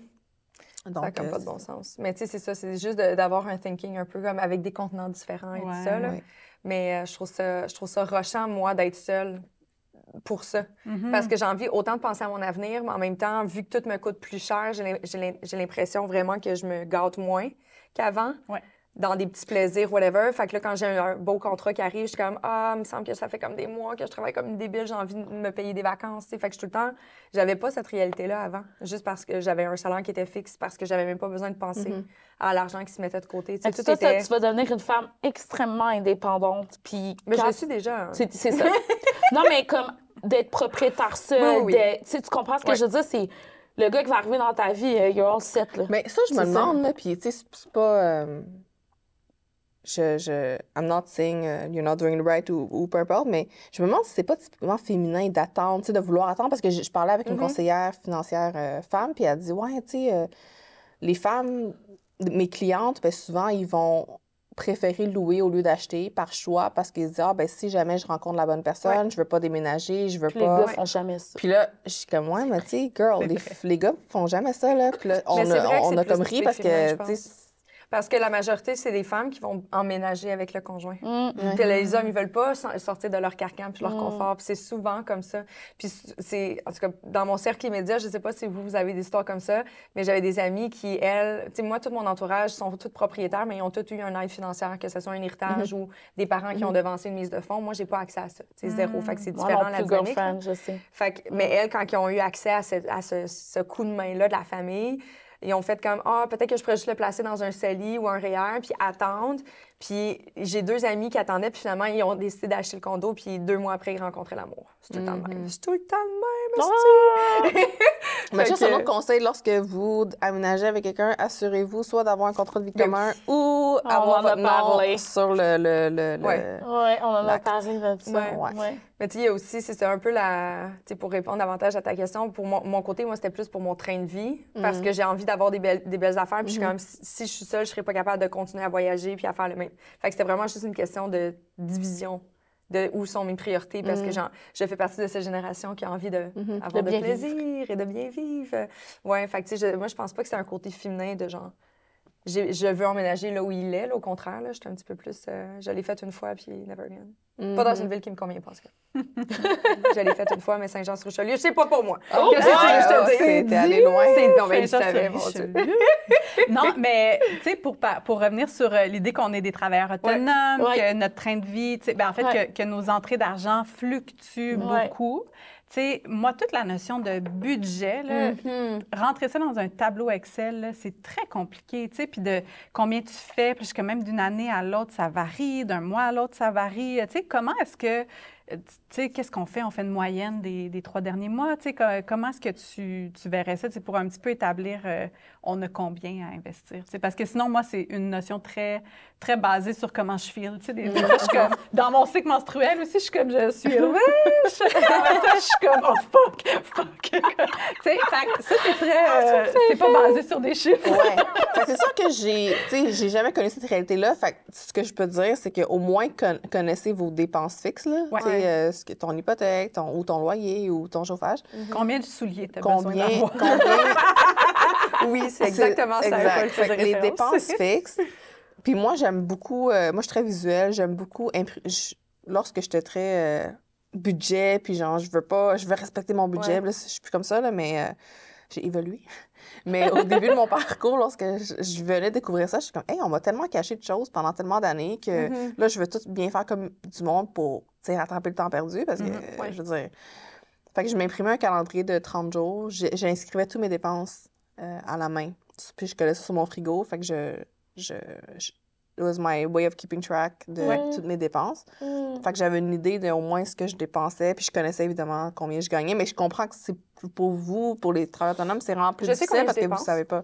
[SPEAKER 4] Donc,
[SPEAKER 1] Ça n'a
[SPEAKER 4] euh,
[SPEAKER 1] pas de bon sens. Mais tu sais, c'est ça, c'est juste d'avoir un thinking un peu comme avec des contenants différents et
[SPEAKER 3] Ouais,
[SPEAKER 1] tout ça. là.
[SPEAKER 4] ouais.
[SPEAKER 1] Mais euh, je, trouve ça, je trouve ça rochant, moi, d'être seule pour ça.
[SPEAKER 3] Mhm.
[SPEAKER 1] Parce que j'ai envie autant de penser à mon avenir, mais en même temps, vu que tout me coûte plus cher, j'ai l'im- j'ai l'im- j'ai l'impression vraiment que je me gâte moins qu'avant.
[SPEAKER 3] Ouais.
[SPEAKER 1] Dans des petits plaisirs, whatever. Fait que là, quand j'ai un, beau contrat qui arrive, je suis comme Ah, il me semble que ça fait comme des mois que je travaille comme une débile, j'ai envie de me payer des vacances. tu sais. Fait que je suis tout le temps. J'avais pas cette réalité-là avant, juste parce que j'avais un salaire qui était fixe, parce que j'avais même pas besoin de penser
[SPEAKER 4] Mhm.
[SPEAKER 1] à l'argent qui se mettait de côté. Tout
[SPEAKER 2] ça,
[SPEAKER 1] était...
[SPEAKER 2] tu vas devenir une femme extrêmement indépendante. Puis
[SPEAKER 1] Mais je le suis déjà. hein.
[SPEAKER 2] C'est c'est ça. non, mais comme d'être propriétaire seul,
[SPEAKER 1] Oui,
[SPEAKER 2] tu comprends ce que
[SPEAKER 1] Ouais.
[SPEAKER 2] je veux dire? C'est le gars qui va arriver dans ta vie, euh, you're all set, là.
[SPEAKER 4] Mais ça, je me demande, là, puis tu sais, c'est- pas. euh, je, je. I'm not saying uh, you're not doing it right ou, ou peu importe, mais je me demande si c'est pas typiquement féminin d'attendre, tu sais, de vouloir attendre, parce que je, je parlais avec une
[SPEAKER 1] Mhm.
[SPEAKER 4] conseillère financière euh, femme, puis elle dit Ouais, tu sais, euh, les femmes, mes clientes, ben, souvent, ils vont préférer louer au lieu d'acheter par choix parce qu'ils se disent Ah, ben si jamais je rencontre la bonne personne, je veux pas déménager, je veux
[SPEAKER 2] Puis les
[SPEAKER 4] pas.
[SPEAKER 2] gars font jamais ça.
[SPEAKER 4] Puis là, je suis comme, ouais, mais tu sais, girl, les, les gars font jamais ça, là. Puis là, on a, on a comme ri parce que, tu
[SPEAKER 1] pense.
[SPEAKER 4] sais,
[SPEAKER 1] Parce que la majorité, c'est des femmes qui vont emménager avec le conjoint.
[SPEAKER 2] Mm.
[SPEAKER 1] Puis les hommes, ils veulent pas so- sortir de leur carcan puis leur
[SPEAKER 2] Mm.
[SPEAKER 1] confort. Puis c'est souvent comme ça. Puis c'est, en tout cas, dans mon cercle immédiat, je sais pas si vous, vous avez des histoires comme ça, mais j'avais des amis qui, elles, tu sais, moi, tout mon entourage sont tous propriétaires, mais ils ont tous eu un aide financière, que ce soit un héritage ou des parents qui ont devancé une mise de fonds. Moi, j'ai pas accès à ça. C'est zéro. Fait que c'est
[SPEAKER 2] Moi
[SPEAKER 1] différent
[SPEAKER 2] non
[SPEAKER 1] la dynamique.
[SPEAKER 2] girlfriend, je sais.
[SPEAKER 1] Fait que- mais elles, quand ils ont eu accès à ce, à ce- ce coup de main-là de la famille, ils ont fait comme Ah, peut-être que je pourrais juste le placer dans un CELI ou un REER, puis attendre. Puis j'ai deux amis qui attendaient, puis finalement, ils ont décidé d'acheter le condo, puis deux mois après, ils rencontraient l'amour. C'est tout le temps le même. C'est tout le temps le même. esti.
[SPEAKER 4] Mais
[SPEAKER 1] Fait
[SPEAKER 4] juste un autre conseil, lorsque vous aménagez avec quelqu'un, assurez-vous soit d'avoir un contrat de vie commun ou
[SPEAKER 2] On
[SPEAKER 4] avoir
[SPEAKER 2] en a
[SPEAKER 4] votre nom
[SPEAKER 2] parlé.
[SPEAKER 4] sur le... le, le, le-
[SPEAKER 1] Ouais.
[SPEAKER 2] Oui, on en a parlé de ça.
[SPEAKER 1] Ouais.
[SPEAKER 4] Ouais.
[SPEAKER 2] Ouais.
[SPEAKER 1] Mais tu sais, il y a aussi, c'est un peu la. Tu sais, pour répondre davantage à ta question, pour mon, mon côté, moi, c'était plus pour mon train de vie, parce que j'ai envie d'avoir des belles, des belles affaires. Puis je suis comme, si, si je suis seule, je serais pas capable de continuer à voyager puis à faire le même. Fait que c'était vraiment juste une question de division de où sont mes priorités, parce que j'en- je fais partie de cette génération qui a envie de, avoir
[SPEAKER 2] De
[SPEAKER 1] plaisir et de bien vivre. Ouais, fait que tu sais, je- moi, je pense pas que c'est un côté féminin de genre. Je veux emménager là où il est, là, au contraire. Là, j'étais un petit peu plus. euh, je l'ai fait une fois, puis never again. Pas dans une ville qui me convient pas, en tout je l'ai fait une fois, mais Saint-Jean-sur-Richelieu, c'est pas pour moi.
[SPEAKER 4] Oh,
[SPEAKER 1] Qu'est-ce que que je te dise?
[SPEAKER 4] ouais, t'es allé loin.
[SPEAKER 1] C'est non, mais je savais, mon Dieu.
[SPEAKER 3] Non, mais tu sais, pour, pour revenir sur euh, l'idée qu'on est des travailleurs autonomes,
[SPEAKER 2] Ouais.
[SPEAKER 3] que notre train de vie, tu sais, ben, en fait,
[SPEAKER 2] Ouais.
[SPEAKER 3] que, que nos entrées d'argent fluctuent beaucoup. Tu sais, moi, toute la notion de budget, là,
[SPEAKER 2] Mhm.
[SPEAKER 3] rentrer ça dans un tableau Excel, c'est très compliqué, tu sais, puis de combien tu fais, puis que même d'une année à l'autre, ça varie, d'un mois à l'autre, ça varie. Tu sais, comment est-ce que, euh, tu sais, qu'est-ce qu'on fait? On fait une moyenne des, des trois derniers mois, tu sais, co- comment est-ce que tu, tu verrais ça, tu sais, pour un petit peu établir, euh, on a combien à investir, tu sais, parce que sinon, moi, c'est une notion très, très basée sur comment je feel, tu sais, des, des fois, je suis comme, dans mon cycle menstruel aussi, je suis comme, je suis riche, je suis comme, oh fuck, fuck, tu sais, ça, c'est très, euh, c'est pas basé sur des chiffres.
[SPEAKER 4] Ouais. C'est sûr que j'ai, tu sais, j'ai jamais connu cette réalité-là. Fait que ce que je peux te dire, c'est qu'au moins con- connaissez vos dépenses fixes, là.
[SPEAKER 3] Ouais.
[SPEAKER 4] Tu sais, euh, ce que- ton hypothèque, ton, ou ton loyer, ou ton chauffage.
[SPEAKER 3] Combien de souliers t'as besoin d'avoir?
[SPEAKER 4] combien?
[SPEAKER 1] Oui, c'est exactement ça.
[SPEAKER 4] Exact. Fait les dépenses fixes. Puis moi, j'aime beaucoup. euh, moi, je suis très visuelle. J'aime beaucoup. je- lorsque j'étais très euh, budget, puis genre, je veux pas. Je veux respecter mon budget.
[SPEAKER 1] Ouais.
[SPEAKER 4] Là, je suis plus comme ça, là, mais euh, j'ai évolué. Mais au début de mon parcours, lorsque je, je venais découvrir ça, je suis comme, hey, on m'a tellement caché de choses pendant tellement d'années que
[SPEAKER 1] Mhm.
[SPEAKER 4] là, je veux tout bien faire comme du monde pour tu sais, rattraper le temps perdu parce que, euh,
[SPEAKER 1] Ouais.
[SPEAKER 4] je veux dire. Fait que je m'imprimais un calendrier de 30 jours. J'inscrivais toutes mes dépenses euh, à la main. Puis je collais ça sur mon frigo. Fait que je. Je, je it was my way of keeping track de
[SPEAKER 2] Ouais.
[SPEAKER 4] toutes mes dépenses.
[SPEAKER 2] Mhm.
[SPEAKER 4] Fait que j'avais une idée de au moins ce que je dépensais. Puis je connaissais évidemment combien je gagnais. Mais je comprends que c'est pour vous, pour les travailleurs autonomes, c'est vraiment plus
[SPEAKER 1] Je
[SPEAKER 4] difficile parce
[SPEAKER 1] je
[SPEAKER 4] que vous
[SPEAKER 1] dépense.
[SPEAKER 4] savez pas.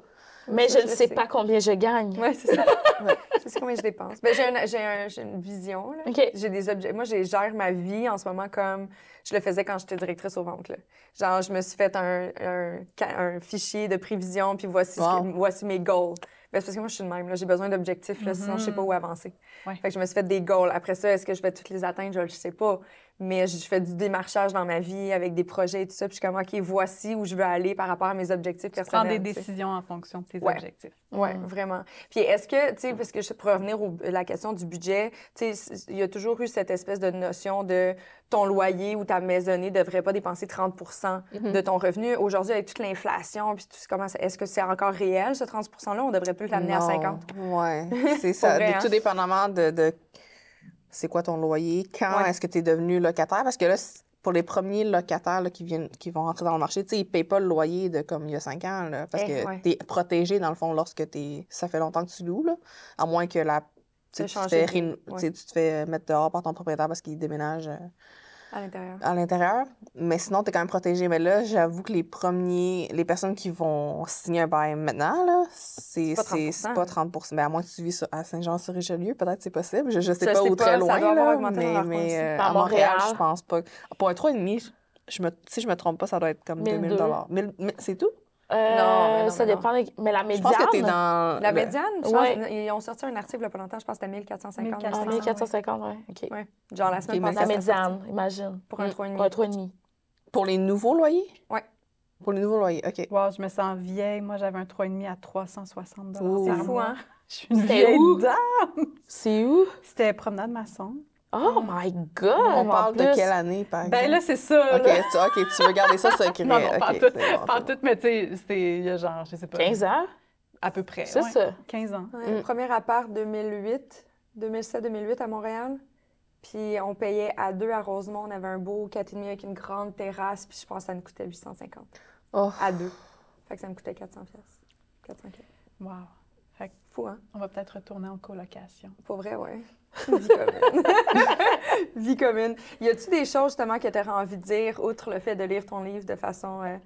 [SPEAKER 2] Mais
[SPEAKER 1] Ça,
[SPEAKER 2] je ne sais pas combien je gagne.
[SPEAKER 1] Oui, c'est ça. Je sais combien je dépense. Ben, j'ai, un- j'ai un- j'ai une vision. là.
[SPEAKER 2] OK.
[SPEAKER 1] J'ai des objets. Moi, je gère ma vie en ce moment comme je le faisais quand j'étais directrice aux ventes. là. Genre, je me suis fait un, un, un fichier de prévision, puis voici, ce que-
[SPEAKER 4] Wow.
[SPEAKER 1] voici mes goals. Ben, c'est parce que moi, je suis de même. J'ai besoin d'objectifs, là, sinon, je sais pas où avancer.
[SPEAKER 3] Ouais.
[SPEAKER 1] Fait que je me suis fait des goals. Après ça, est-ce que je vais toutes les atteindre? Je le sais pas. Mais je fais du démarchage dans ma vie avec des projets et tout ça. Puis je suis comme, OK, voici où je veux aller par rapport à mes objectifs
[SPEAKER 3] Prends
[SPEAKER 1] personnels.
[SPEAKER 3] des
[SPEAKER 1] tu sais.
[SPEAKER 3] décisions en fonction de tes
[SPEAKER 1] Ouais.
[SPEAKER 3] objectifs.
[SPEAKER 1] Oui, vraiment. Puis est-ce que, tu sais, parce que je, pour revenir à la question du budget, tu sais, il y a toujours eu cette espèce de notion de ton loyer ou ta maisonnée ne devrait pas dépenser 30 de ton revenu. Aujourd'hui, avec toute l'inflation, puis tout comment ça- est-ce que c'est encore réel, ce 30 %-là? On devrait plus l'amener à
[SPEAKER 4] Non.
[SPEAKER 1] 50
[SPEAKER 4] Ouais, c'est ça.
[SPEAKER 1] vrai, hein?
[SPEAKER 4] Tout dépendamment de, de c'est quoi ton loyer, quand
[SPEAKER 1] Ouais.
[SPEAKER 4] est-ce que tu es devenu locataire? Parce que là, pour les premiers locataires là, qui, viennent, qui vont rentrer dans le marché, tu sais, ils ne payent pas le loyer de comme il y a cinq ans. Là, parce
[SPEAKER 1] Eh,
[SPEAKER 4] que
[SPEAKER 1] ouais.
[SPEAKER 4] tu es protégé, dans le fond, lorsque t'es ça fait longtemps que tu loues. Là, à moins que la. Tu tu te fais, tu
[SPEAKER 1] ouais.
[SPEAKER 4] sais, tu te fais mettre dehors par ton propriétaire parce qu'il déménage euh,
[SPEAKER 1] à l'intérieur.
[SPEAKER 4] à l'intérieur. Mais sinon, tu es quand même protégé. Mais là, j'avoue que les premiers, les personnes qui vont signer un bail maintenant, là, c'est
[SPEAKER 1] C'est pas
[SPEAKER 4] c'est-
[SPEAKER 1] 30%,
[SPEAKER 4] c'est pas 30 Mais à moins que tu vis à Saint-Jean-sur-Richelieu, peut-être c'est possible. Je, je sais
[SPEAKER 1] Je
[SPEAKER 4] pas
[SPEAKER 1] pas,
[SPEAKER 4] très
[SPEAKER 1] ça
[SPEAKER 4] loin.
[SPEAKER 1] doit avoir
[SPEAKER 4] là, mais mais, euh,
[SPEAKER 2] À
[SPEAKER 4] Montréal, je pense pas. Pour un 3,5, je me, si je me trompe pas, ça doit être comme 2000
[SPEAKER 2] 1002.
[SPEAKER 4] Mille- mais C'est tout?
[SPEAKER 2] Euh,
[SPEAKER 1] Non, mais non,
[SPEAKER 2] ça
[SPEAKER 1] mais
[SPEAKER 2] dépend. des- Mais la
[SPEAKER 4] Je
[SPEAKER 2] médiane.
[SPEAKER 4] pense que tu es dans.
[SPEAKER 1] La médiane, je
[SPEAKER 2] Ouais.
[SPEAKER 1] pense, ils ont sorti un article il y a pas longtemps, je pense que c'était 1450.
[SPEAKER 3] 1450.
[SPEAKER 2] Ah, 1450, oui. OK.
[SPEAKER 1] Ouais. Genre la semaine passée.
[SPEAKER 2] La médiane, imagine.
[SPEAKER 1] Pour un
[SPEAKER 2] Mm.
[SPEAKER 1] 3,5.
[SPEAKER 2] Pour un 3,5.
[SPEAKER 4] Pour les nouveaux loyers?
[SPEAKER 1] Ouais.
[SPEAKER 4] Pour les nouveaux loyers, OK.
[SPEAKER 3] Wow, je me sens vieille. Moi, j'avais un 3,5 à 360
[SPEAKER 4] Ouh.
[SPEAKER 3] par
[SPEAKER 1] C'est fou,
[SPEAKER 3] mois.
[SPEAKER 1] hein?
[SPEAKER 3] Je suis une
[SPEAKER 2] C'était
[SPEAKER 3] vieille
[SPEAKER 2] où?
[SPEAKER 3] dame.
[SPEAKER 2] C'est où?
[SPEAKER 3] C'était promenade maçon.
[SPEAKER 2] Oh my God!
[SPEAKER 4] On parle de quelle année, par exemple?
[SPEAKER 3] Ben là, c'est ça.
[SPEAKER 4] OK,
[SPEAKER 3] là.
[SPEAKER 4] tu, OK, tu veux garder ça secret.
[SPEAKER 3] Non, non, pas
[SPEAKER 4] OK,
[SPEAKER 3] tout,
[SPEAKER 4] bon,
[SPEAKER 3] pas
[SPEAKER 4] bon.
[SPEAKER 3] mais tu sais, c'était il y a genre, je sais pas.
[SPEAKER 2] 15 ans?
[SPEAKER 3] À peu près.
[SPEAKER 2] C'est
[SPEAKER 3] ouais.
[SPEAKER 2] ça.
[SPEAKER 3] 15 ans.
[SPEAKER 1] Ouais, Premier appart 2008, 2007-2008 à Montréal. Puis on payait à deux à Rosemont. On avait un beau 4,5 avec une grande terrasse. Puis je pense que ça nous coûtait 850
[SPEAKER 4] Oh.
[SPEAKER 1] à deux. Fait que ça me coûtait 400 pièces. 4-5
[SPEAKER 3] Wow.
[SPEAKER 1] Fou, hein?
[SPEAKER 3] on va peut-être retourner en colocation.
[SPEAKER 1] Pour vrai, ouais. Vie commune. Vie commune. Y a-tu des choses, justement, que tu aurais envie de dire, outre le fait de lire ton livre de façon euh,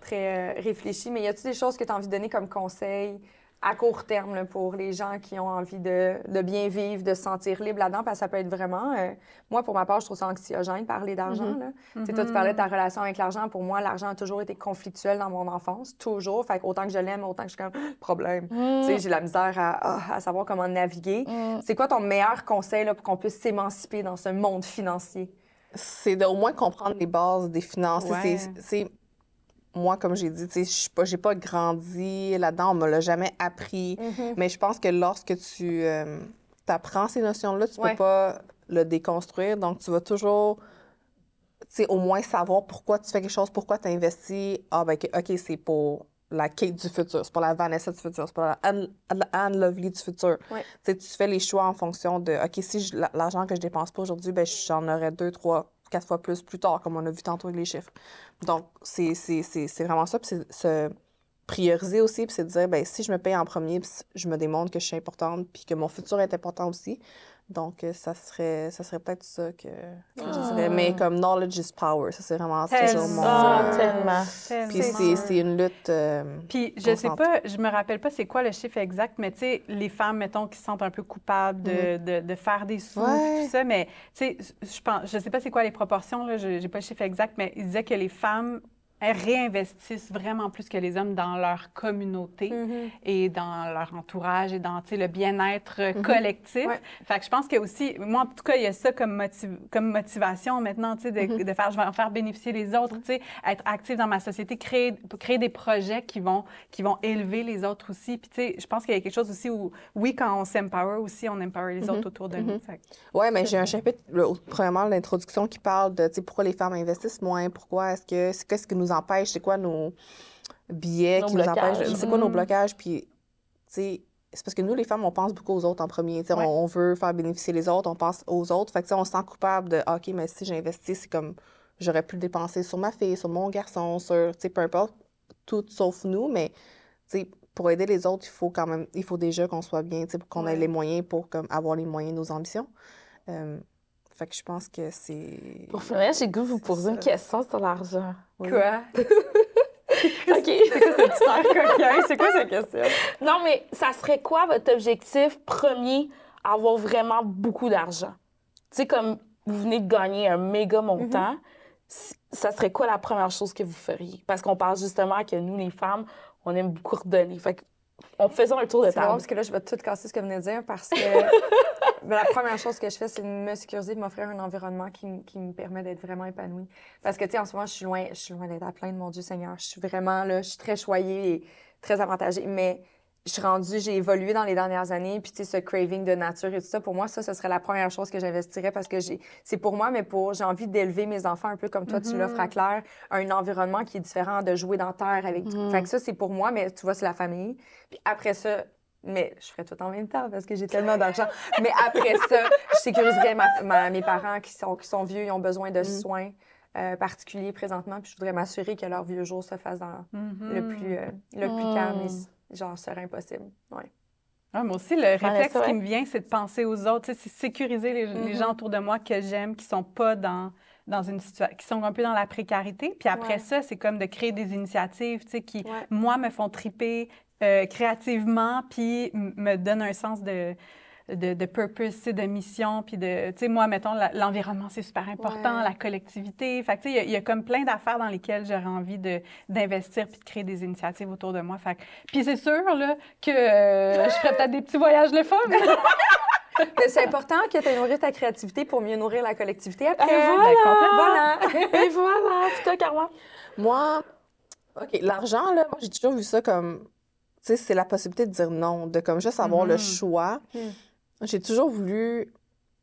[SPEAKER 1] très euh, réfléchie, mais y a-tu des choses que tu as envie de donner comme conseil à court terme là, pour les gens qui ont envie de, de bien vivre, de se sentir libre là-dedans? Parce que ça peut être vraiment. euh, moi, pour ma part, je trouve ça anxiogène de parler d'argent. là. Tu Toi, tu parlais de ta relation avec l'argent. Pour moi, l'argent a toujours été conflictuel dans mon enfance. Toujours. Fait que autant que je l'aime, autant que je suis comme problème. Tu sais, j'ai la misère à, savoir comment naviguer. C'est quoi ton meilleur conseil là, pour qu'on puisse s'émanciper dans ce monde financier?
[SPEAKER 4] c'est de au moins comprendre les bases des finances.
[SPEAKER 3] Ouais.
[SPEAKER 4] C'est moi, comme j'ai dit, tu sais, je suis pas, j'ai pas grandi là-dedans, on me l'a jamais appris. Mais je pense que lorsque tu apprends ces notions-là, tu
[SPEAKER 1] Ouais.
[SPEAKER 4] peux pas le déconstruire. Donc, tu vas toujours, tu sais, au moins savoir pourquoi tu fais quelque chose, pourquoi tu investis. Ah, ben, OK, c'est pour la Kate du futur, c'est pour la Vanessa du futur, c'est pour la Anne, Anne Lovely du futur.
[SPEAKER 1] Ouais.
[SPEAKER 4] Tu sais, tu fais les choix en fonction de, OK, si l'argent que je dépense pas aujourd'hui, ben, j'en aurai deux, trois, quatre fois plus plus tard, comme on a vu tantôt avec les chiffres. Donc, c'est vraiment ça. Puis c'est se prioriser aussi, puis c'est de dire, ben si je me paye en premier, puis je me démontre que je suis importante, puis que mon futur est important aussi. Donc, euh, ça serait, ça serait peut-être ça que, que je dirais. Mais comme knowledge is power, ça c'est vraiment toujours mon...
[SPEAKER 2] Ah,
[SPEAKER 4] euh,
[SPEAKER 2] tellement.
[SPEAKER 4] puis c'est c'est une lutte... euh,
[SPEAKER 3] Puis je sais pas, je me rappelle pas c'est quoi le chiffre exact, mais tu sais, les femmes, mettons, qui se sentent un peu coupables de, de, de faire des sous,
[SPEAKER 4] Ouais.
[SPEAKER 3] tout ça, mais tu sais, je pense, je sais pas c'est quoi les proportions, là, je- j'ai pas le chiffre exact, mais il disait que les femmes réinvestissent vraiment plus que les hommes dans leur communauté et dans leur entourage et dans le bien-être euh, collectif.
[SPEAKER 1] Ouais.
[SPEAKER 3] Fait que je pense que aussi, moi en tout cas, il y a ça comme, motiv- comme motivation maintenant, tu sais, de, de faire, je vais en faire bénéficier les autres, être active dans ma société, créer, créer des projets qui vont, qui vont élever les autres aussi. Puis tu sais, je pense qu'il y a quelque chose aussi où, oui, quand on s'empower aussi, on empower les autres autour de nous. Que-
[SPEAKER 4] Ouais, mais j'ai un chapitre, le- premièrement, l'introduction qui parle de, tu sais, pourquoi les femmes investissent moins, pourquoi est-ce que, c'est qu'est-ce qui nous empêche, c'est quoi nos billets
[SPEAKER 2] Nos
[SPEAKER 4] qui nous empêchent, c'est quoi nos
[SPEAKER 3] Mhm.
[SPEAKER 4] blocages, puis, tu sais, c'est parce que nous, les femmes, on pense beaucoup aux autres en premier, tu sais,
[SPEAKER 3] Ouais.
[SPEAKER 4] on, on veut faire bénéficier les autres, on pense aux autres, fait que, tu sais, on se sent coupable de, Ah, OK, mais si j'investis, c'est comme, j'aurais pu le dépenser sur ma fille, sur mon garçon, sur, tu sais, peu importe, tout sauf nous, mais, tu sais, pour aider les autres, il faut quand même, il faut déjà qu'on soit bien, tu sais, pour qu'on ait les moyens pour comme, avoir les moyens de nos ambitions. Euh, fait que je pense que c'est.
[SPEAKER 2] Pour finir, j'ai goût vous poser une question sur l'argent.
[SPEAKER 1] Quoi?
[SPEAKER 2] OK.
[SPEAKER 1] C'est air coquin. C'est quoi cette question?
[SPEAKER 2] non, mais ça serait quoi votre objectif premier, avoir vraiment beaucoup d'argent? Tu sais, comme vous venez de gagner un méga montant, c- ça serait quoi la première chose que vous feriez? Parce qu'on parle justement que nous, les femmes, on aime beaucoup redonner. Fait que, on faisait un tour de table.
[SPEAKER 1] parce que là, je vais tout casser ce que vous venez de dire parce que ben, la première chose que je fais, c'est de me sécuriser, de m'offrir un environnement qui, qui me permet d'être vraiment épanouie. Parce que, tu sais, en ce moment, je suis loin, je suis loin d'être à plein de mon Dieu Seigneur. Je suis vraiment là, je suis très choyée et très avantagée. Mais je suis rendue, j'ai évolué dans les dernières années. Puis, tu sais, ce craving de nature et tout ça, pour moi, ça, ce serait la première chose que j'investirais parce que j'ai, c'est pour moi, mais pour, j'ai envie d'élever mes enfants un peu comme toi, tu l'offres à Claire, un environnement qui est différent de jouer dans terre avec. Fait que ça, c'est pour moi, mais tu vois, c'est la famille. Puis après ça, mais je ferais tout en même temps parce que j'ai tellement d'argent. Mais après ça, je sécuriserais ma- ma- mes parents qui sont, qui sont vieux, ils ont besoin de soins euh, particuliers présentement. Puis je voudrais m'assurer que leur vieux jour se fasse dans le plus, euh, le plus calme et s- genre serein possible. Ouais.
[SPEAKER 3] Ah, moi aussi, le réflexe
[SPEAKER 2] ouais.
[SPEAKER 3] qui me vient, c'est de penser aux autres. C'est sécuriser les, les gens autour de moi que j'aime, qui sont pas dans, dans une situation, qui sont un peu dans la précarité. Puis après
[SPEAKER 1] Ouais.
[SPEAKER 3] ça, c'est comme de créer des initiatives, tu sais, qui,
[SPEAKER 1] Ouais.
[SPEAKER 3] moi, me font triper euh, créativement, puis me donnent un sens de, de, de purpose, de mission, puis de, tu sais, moi, mettons, l'environnement, c'est super important,
[SPEAKER 1] Ouais.
[SPEAKER 3] la collectivité. Fait que, tu sais, il y a- il y, a comme plein d'affaires dans lesquelles j'aurais envie d'investir puis de créer des initiatives autour de moi. Fait puis c'est sûr, là, que euh, je ferais peut-être des petits voyages le fun.
[SPEAKER 1] Mais c'est important que tu aies nourri ta créativité pour mieux nourrir la collectivité après.
[SPEAKER 2] Et
[SPEAKER 1] Ben,
[SPEAKER 2] voilà!
[SPEAKER 1] voilà.
[SPEAKER 2] Et voilà! Toi, Carmen?
[SPEAKER 4] Moi, OK, l'argent, là, moi, j'ai toujours vu ça comme, sais, c'est la possibilité de dire non, de comme juste avoir le
[SPEAKER 3] Mhm.
[SPEAKER 4] choix.
[SPEAKER 1] Mhm.
[SPEAKER 4] J'ai toujours voulu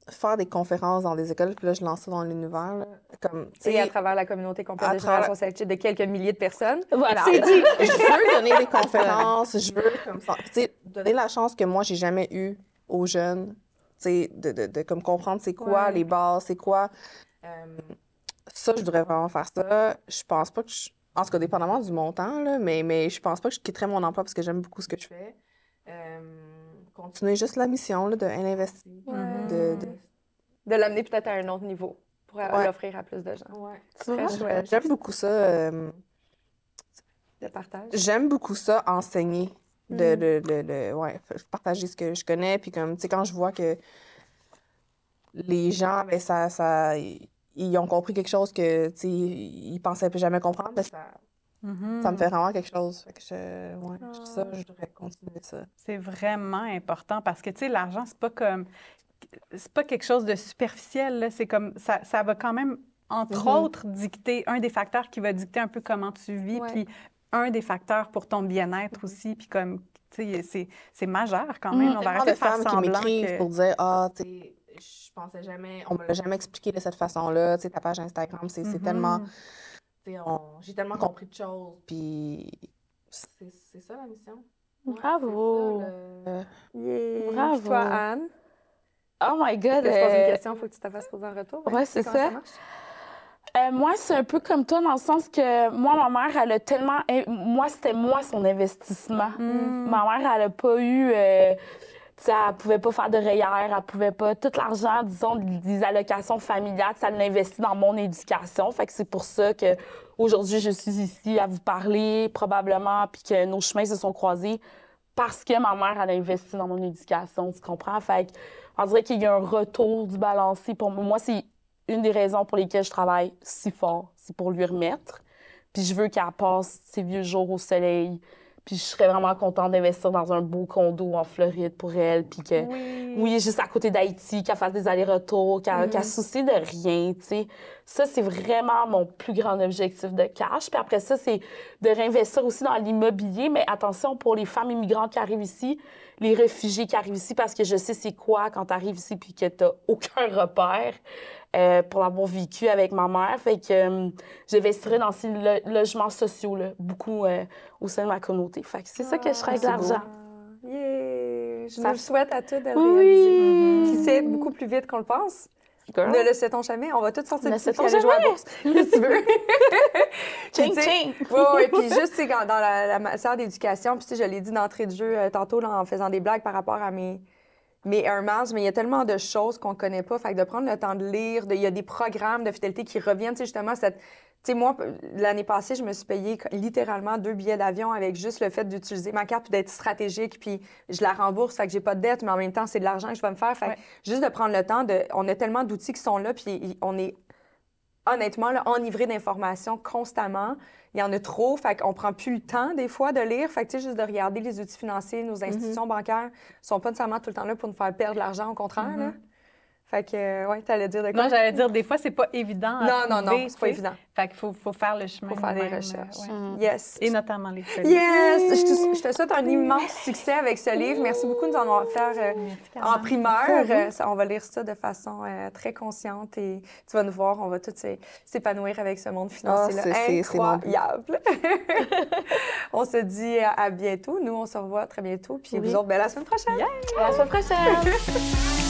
[SPEAKER 4] faire des conférences dans des écoles, puis là, je lance ça dans l'univers, comme, tu
[SPEAKER 1] Et à travers la communauté complète
[SPEAKER 4] À
[SPEAKER 1] de
[SPEAKER 4] travers-
[SPEAKER 1] Génération de quelques milliers de personnes.
[SPEAKER 2] Voilà.
[SPEAKER 1] C'est dit!
[SPEAKER 4] je veux donner des conférences, je veux, comme ça, tu sais, donner la chance que moi, j'ai jamais eu aux jeunes, tu sais, de, de, de comme comprendre c'est quoi
[SPEAKER 1] Ouais.
[SPEAKER 4] les bases, c'est quoi. euh, ça, je voudrais vraiment faire ça. Je pense pas que je- En tout cas, dépendamment du montant, là, mais, mais je pense pas que je quitterais mon emploi parce que j'aime beaucoup ce que je fais. Euh, continuer juste la mission là, de investir.
[SPEAKER 1] Ouais.
[SPEAKER 4] De, de...
[SPEAKER 1] De l'amener peut-être à un autre niveau pour euh,
[SPEAKER 4] Ouais.
[SPEAKER 1] l'offrir à plus de gens. Très chouette.
[SPEAKER 4] J'aime beaucoup ça. euh,
[SPEAKER 1] De partage.
[SPEAKER 4] J'aime beaucoup ça, enseigner. De,
[SPEAKER 1] Mm.
[SPEAKER 4] de, de- de- ouais, partager ce que je connais. Puis comme, tu sais, quand je vois que les gens, ben, ça, ça, ils ils ont compris quelque chose que, ils pensaient plus jamais comprendre, ben, ça,
[SPEAKER 3] Mhm.
[SPEAKER 4] ça me fait vraiment quelque chose. Fait que je, ouais, je- ça,
[SPEAKER 1] Ah.
[SPEAKER 4] je devrais continuer ça.
[SPEAKER 3] C'est vraiment important parce que, tu sais, l'argent, c'est pas comme. C'est pas quelque chose de superficiel. C'est comme. Ça, ça va quand même, entre
[SPEAKER 4] Mhm.
[SPEAKER 3] autres, dicter un des facteurs qui va dicter un peu comment tu vis, puis un des facteurs pour ton bien-être aussi. Puis, comme, tu sais, c'est- majeur quand même. On va arrêter
[SPEAKER 4] de
[SPEAKER 3] faire
[SPEAKER 4] femmes qui
[SPEAKER 3] semblant
[SPEAKER 4] m'écrivent
[SPEAKER 3] que-
[SPEAKER 4] pour dire Ah, tu sais, je pensais jamais, on me l'a jamais expliqué de cette façon-là. Tu sais, ta page Instagram, c'est c'est
[SPEAKER 3] Mhm.
[SPEAKER 4] tellement. J'ai tellement compris de choses. Puis c'est ça la mission? Ouais,
[SPEAKER 2] Bravo.
[SPEAKER 4] c'est ça, le-
[SPEAKER 1] Yeah.
[SPEAKER 2] Bravo.
[SPEAKER 1] Toi, Anne,
[SPEAKER 2] Oh my God.
[SPEAKER 1] je te pose une
[SPEAKER 2] euh,
[SPEAKER 1] question, il faut que tu te fasses poser en retour? Sais
[SPEAKER 2] c'est ça. Euh, moi, c'est un peu comme toi dans le sens que moi, ma mère, elle a tellement. Moi, c'était moi son investissement.
[SPEAKER 3] Mm.
[SPEAKER 2] Ma mère, elle a pas eu. euh, tu sais, elle pouvait pas faire de REER, elle pouvait pas. Tout l'argent, disons, des allocations familiales, ça l'investit dans mon éducation. Fait que c'est pour ça que aujourd'hui je suis ici à vous parler, probablement, puis que nos chemins se sont croisés parce que ma mère, elle a investi dans mon éducation, tu comprends? Fait que, on dirait qu'il y a un retour du balancier pour. Moi, c'est une des raisons pour lesquelles je travaille si fort, c'est pour lui remettre. Puis je veux qu'elle passe ses vieux jours au soleil. Puis je serais vraiment contente d'investir dans un beau condo en Floride pour elle. Puis que,
[SPEAKER 3] Oui.
[SPEAKER 2] oui, juste à côté d'Haïti, qu'elle fasse des allers-retours, qu'elle qu'elle se soucie de rien, tu sais. Ça, c'est vraiment mon plus grand objectif de cash. Puis après ça, c'est de réinvestir aussi dans l'immobilier. Mais attention, pour les femmes immigrantes qui arrivent ici, les réfugiés qui arrivent ici, parce que je sais c'est quoi quand tu arrives ici puis que tu aucun repère euh, pour l'avoir vécu avec ma mère. Fait que euh, j'investirais dans ces lo- logements sociaux, là, beaucoup euh, au sein de ma communauté. Fait que c'est ça que je ferais avec
[SPEAKER 4] c'est beau.
[SPEAKER 2] l'argent.
[SPEAKER 1] Ah, Yeah. Je
[SPEAKER 2] Ça
[SPEAKER 1] nous le
[SPEAKER 2] fait-
[SPEAKER 1] souhaite à tous de le
[SPEAKER 2] Oui.
[SPEAKER 1] réaliser. Qui sait beaucoup plus vite qu'on le pense.
[SPEAKER 2] Girl.
[SPEAKER 1] Ne le sait-on jamais? On va tous sortir de
[SPEAKER 2] sait-on
[SPEAKER 1] aller jouer à la
[SPEAKER 2] jamais.
[SPEAKER 1] bourse. Que tu veux?
[SPEAKER 2] Ching, ching.
[SPEAKER 1] Oui, oui. Puis juste, tu sais, dans la, la matière d'éducation, puis tu sais, je l'ai dit d'entrée de jeu euh, tantôt là, en faisant des blagues par rapport à mes, mes Air Miles, mais il y a tellement de choses qu'on ne connaît pas. Fait que de prendre le temps de lire, de- il y a des programmes de fidélité qui reviennent, tu sais, justement, cette... Sais, moi, l'année passée, je me suis payé littéralement deux billets d'avion avec juste le fait d'utiliser ma carte puis d'être stratégique, puis je la rembourse, fait que j'ai pas de dette, mais en même temps, c'est de l'argent que je vais me faire. Fait que juste de prendre le temps de... On a tellement d'outils qui sont là, puis on est honnêtement là, enivré d'informations constamment. Il y en a trop, fait qu'on prend plus le temps des fois de lire. Fait que tu sais, juste de regarder les outils financiers, nos institutions bancaires sont pas nécessairement tout le temps là pour nous faire perdre l'argent, au contraire. là. Fait que, euh, ouais, t'allais dire de quoi?
[SPEAKER 3] Non, j'allais dire, des fois, c'est pas évident. à
[SPEAKER 1] non, non,
[SPEAKER 3] trouver,
[SPEAKER 1] non, c'est pas évident.
[SPEAKER 3] Fait qu'il faut, faut faire le chemin.
[SPEAKER 1] Faut faire des recherches.
[SPEAKER 3] ouais.
[SPEAKER 1] Yes.
[SPEAKER 3] Et notamment les feuilles.
[SPEAKER 1] Yes! Je te, je te souhaite un immense succès avec ce livre. Merci beaucoup de nous en avoir offert euh, en primeur. Euh, ça, on va lire ça de façon euh, très consciente et tu vas nous voir, on va tous s'é- s'épanouir avec ce monde financier-là.
[SPEAKER 4] Ah, mon but.
[SPEAKER 1] Incroyable! on se dit à, bientôt. Nous, on se revoit très bientôt. Puis
[SPEAKER 2] Oui.
[SPEAKER 1] vous autres, ben, la semaine prochaine!
[SPEAKER 2] À la semaine prochaine.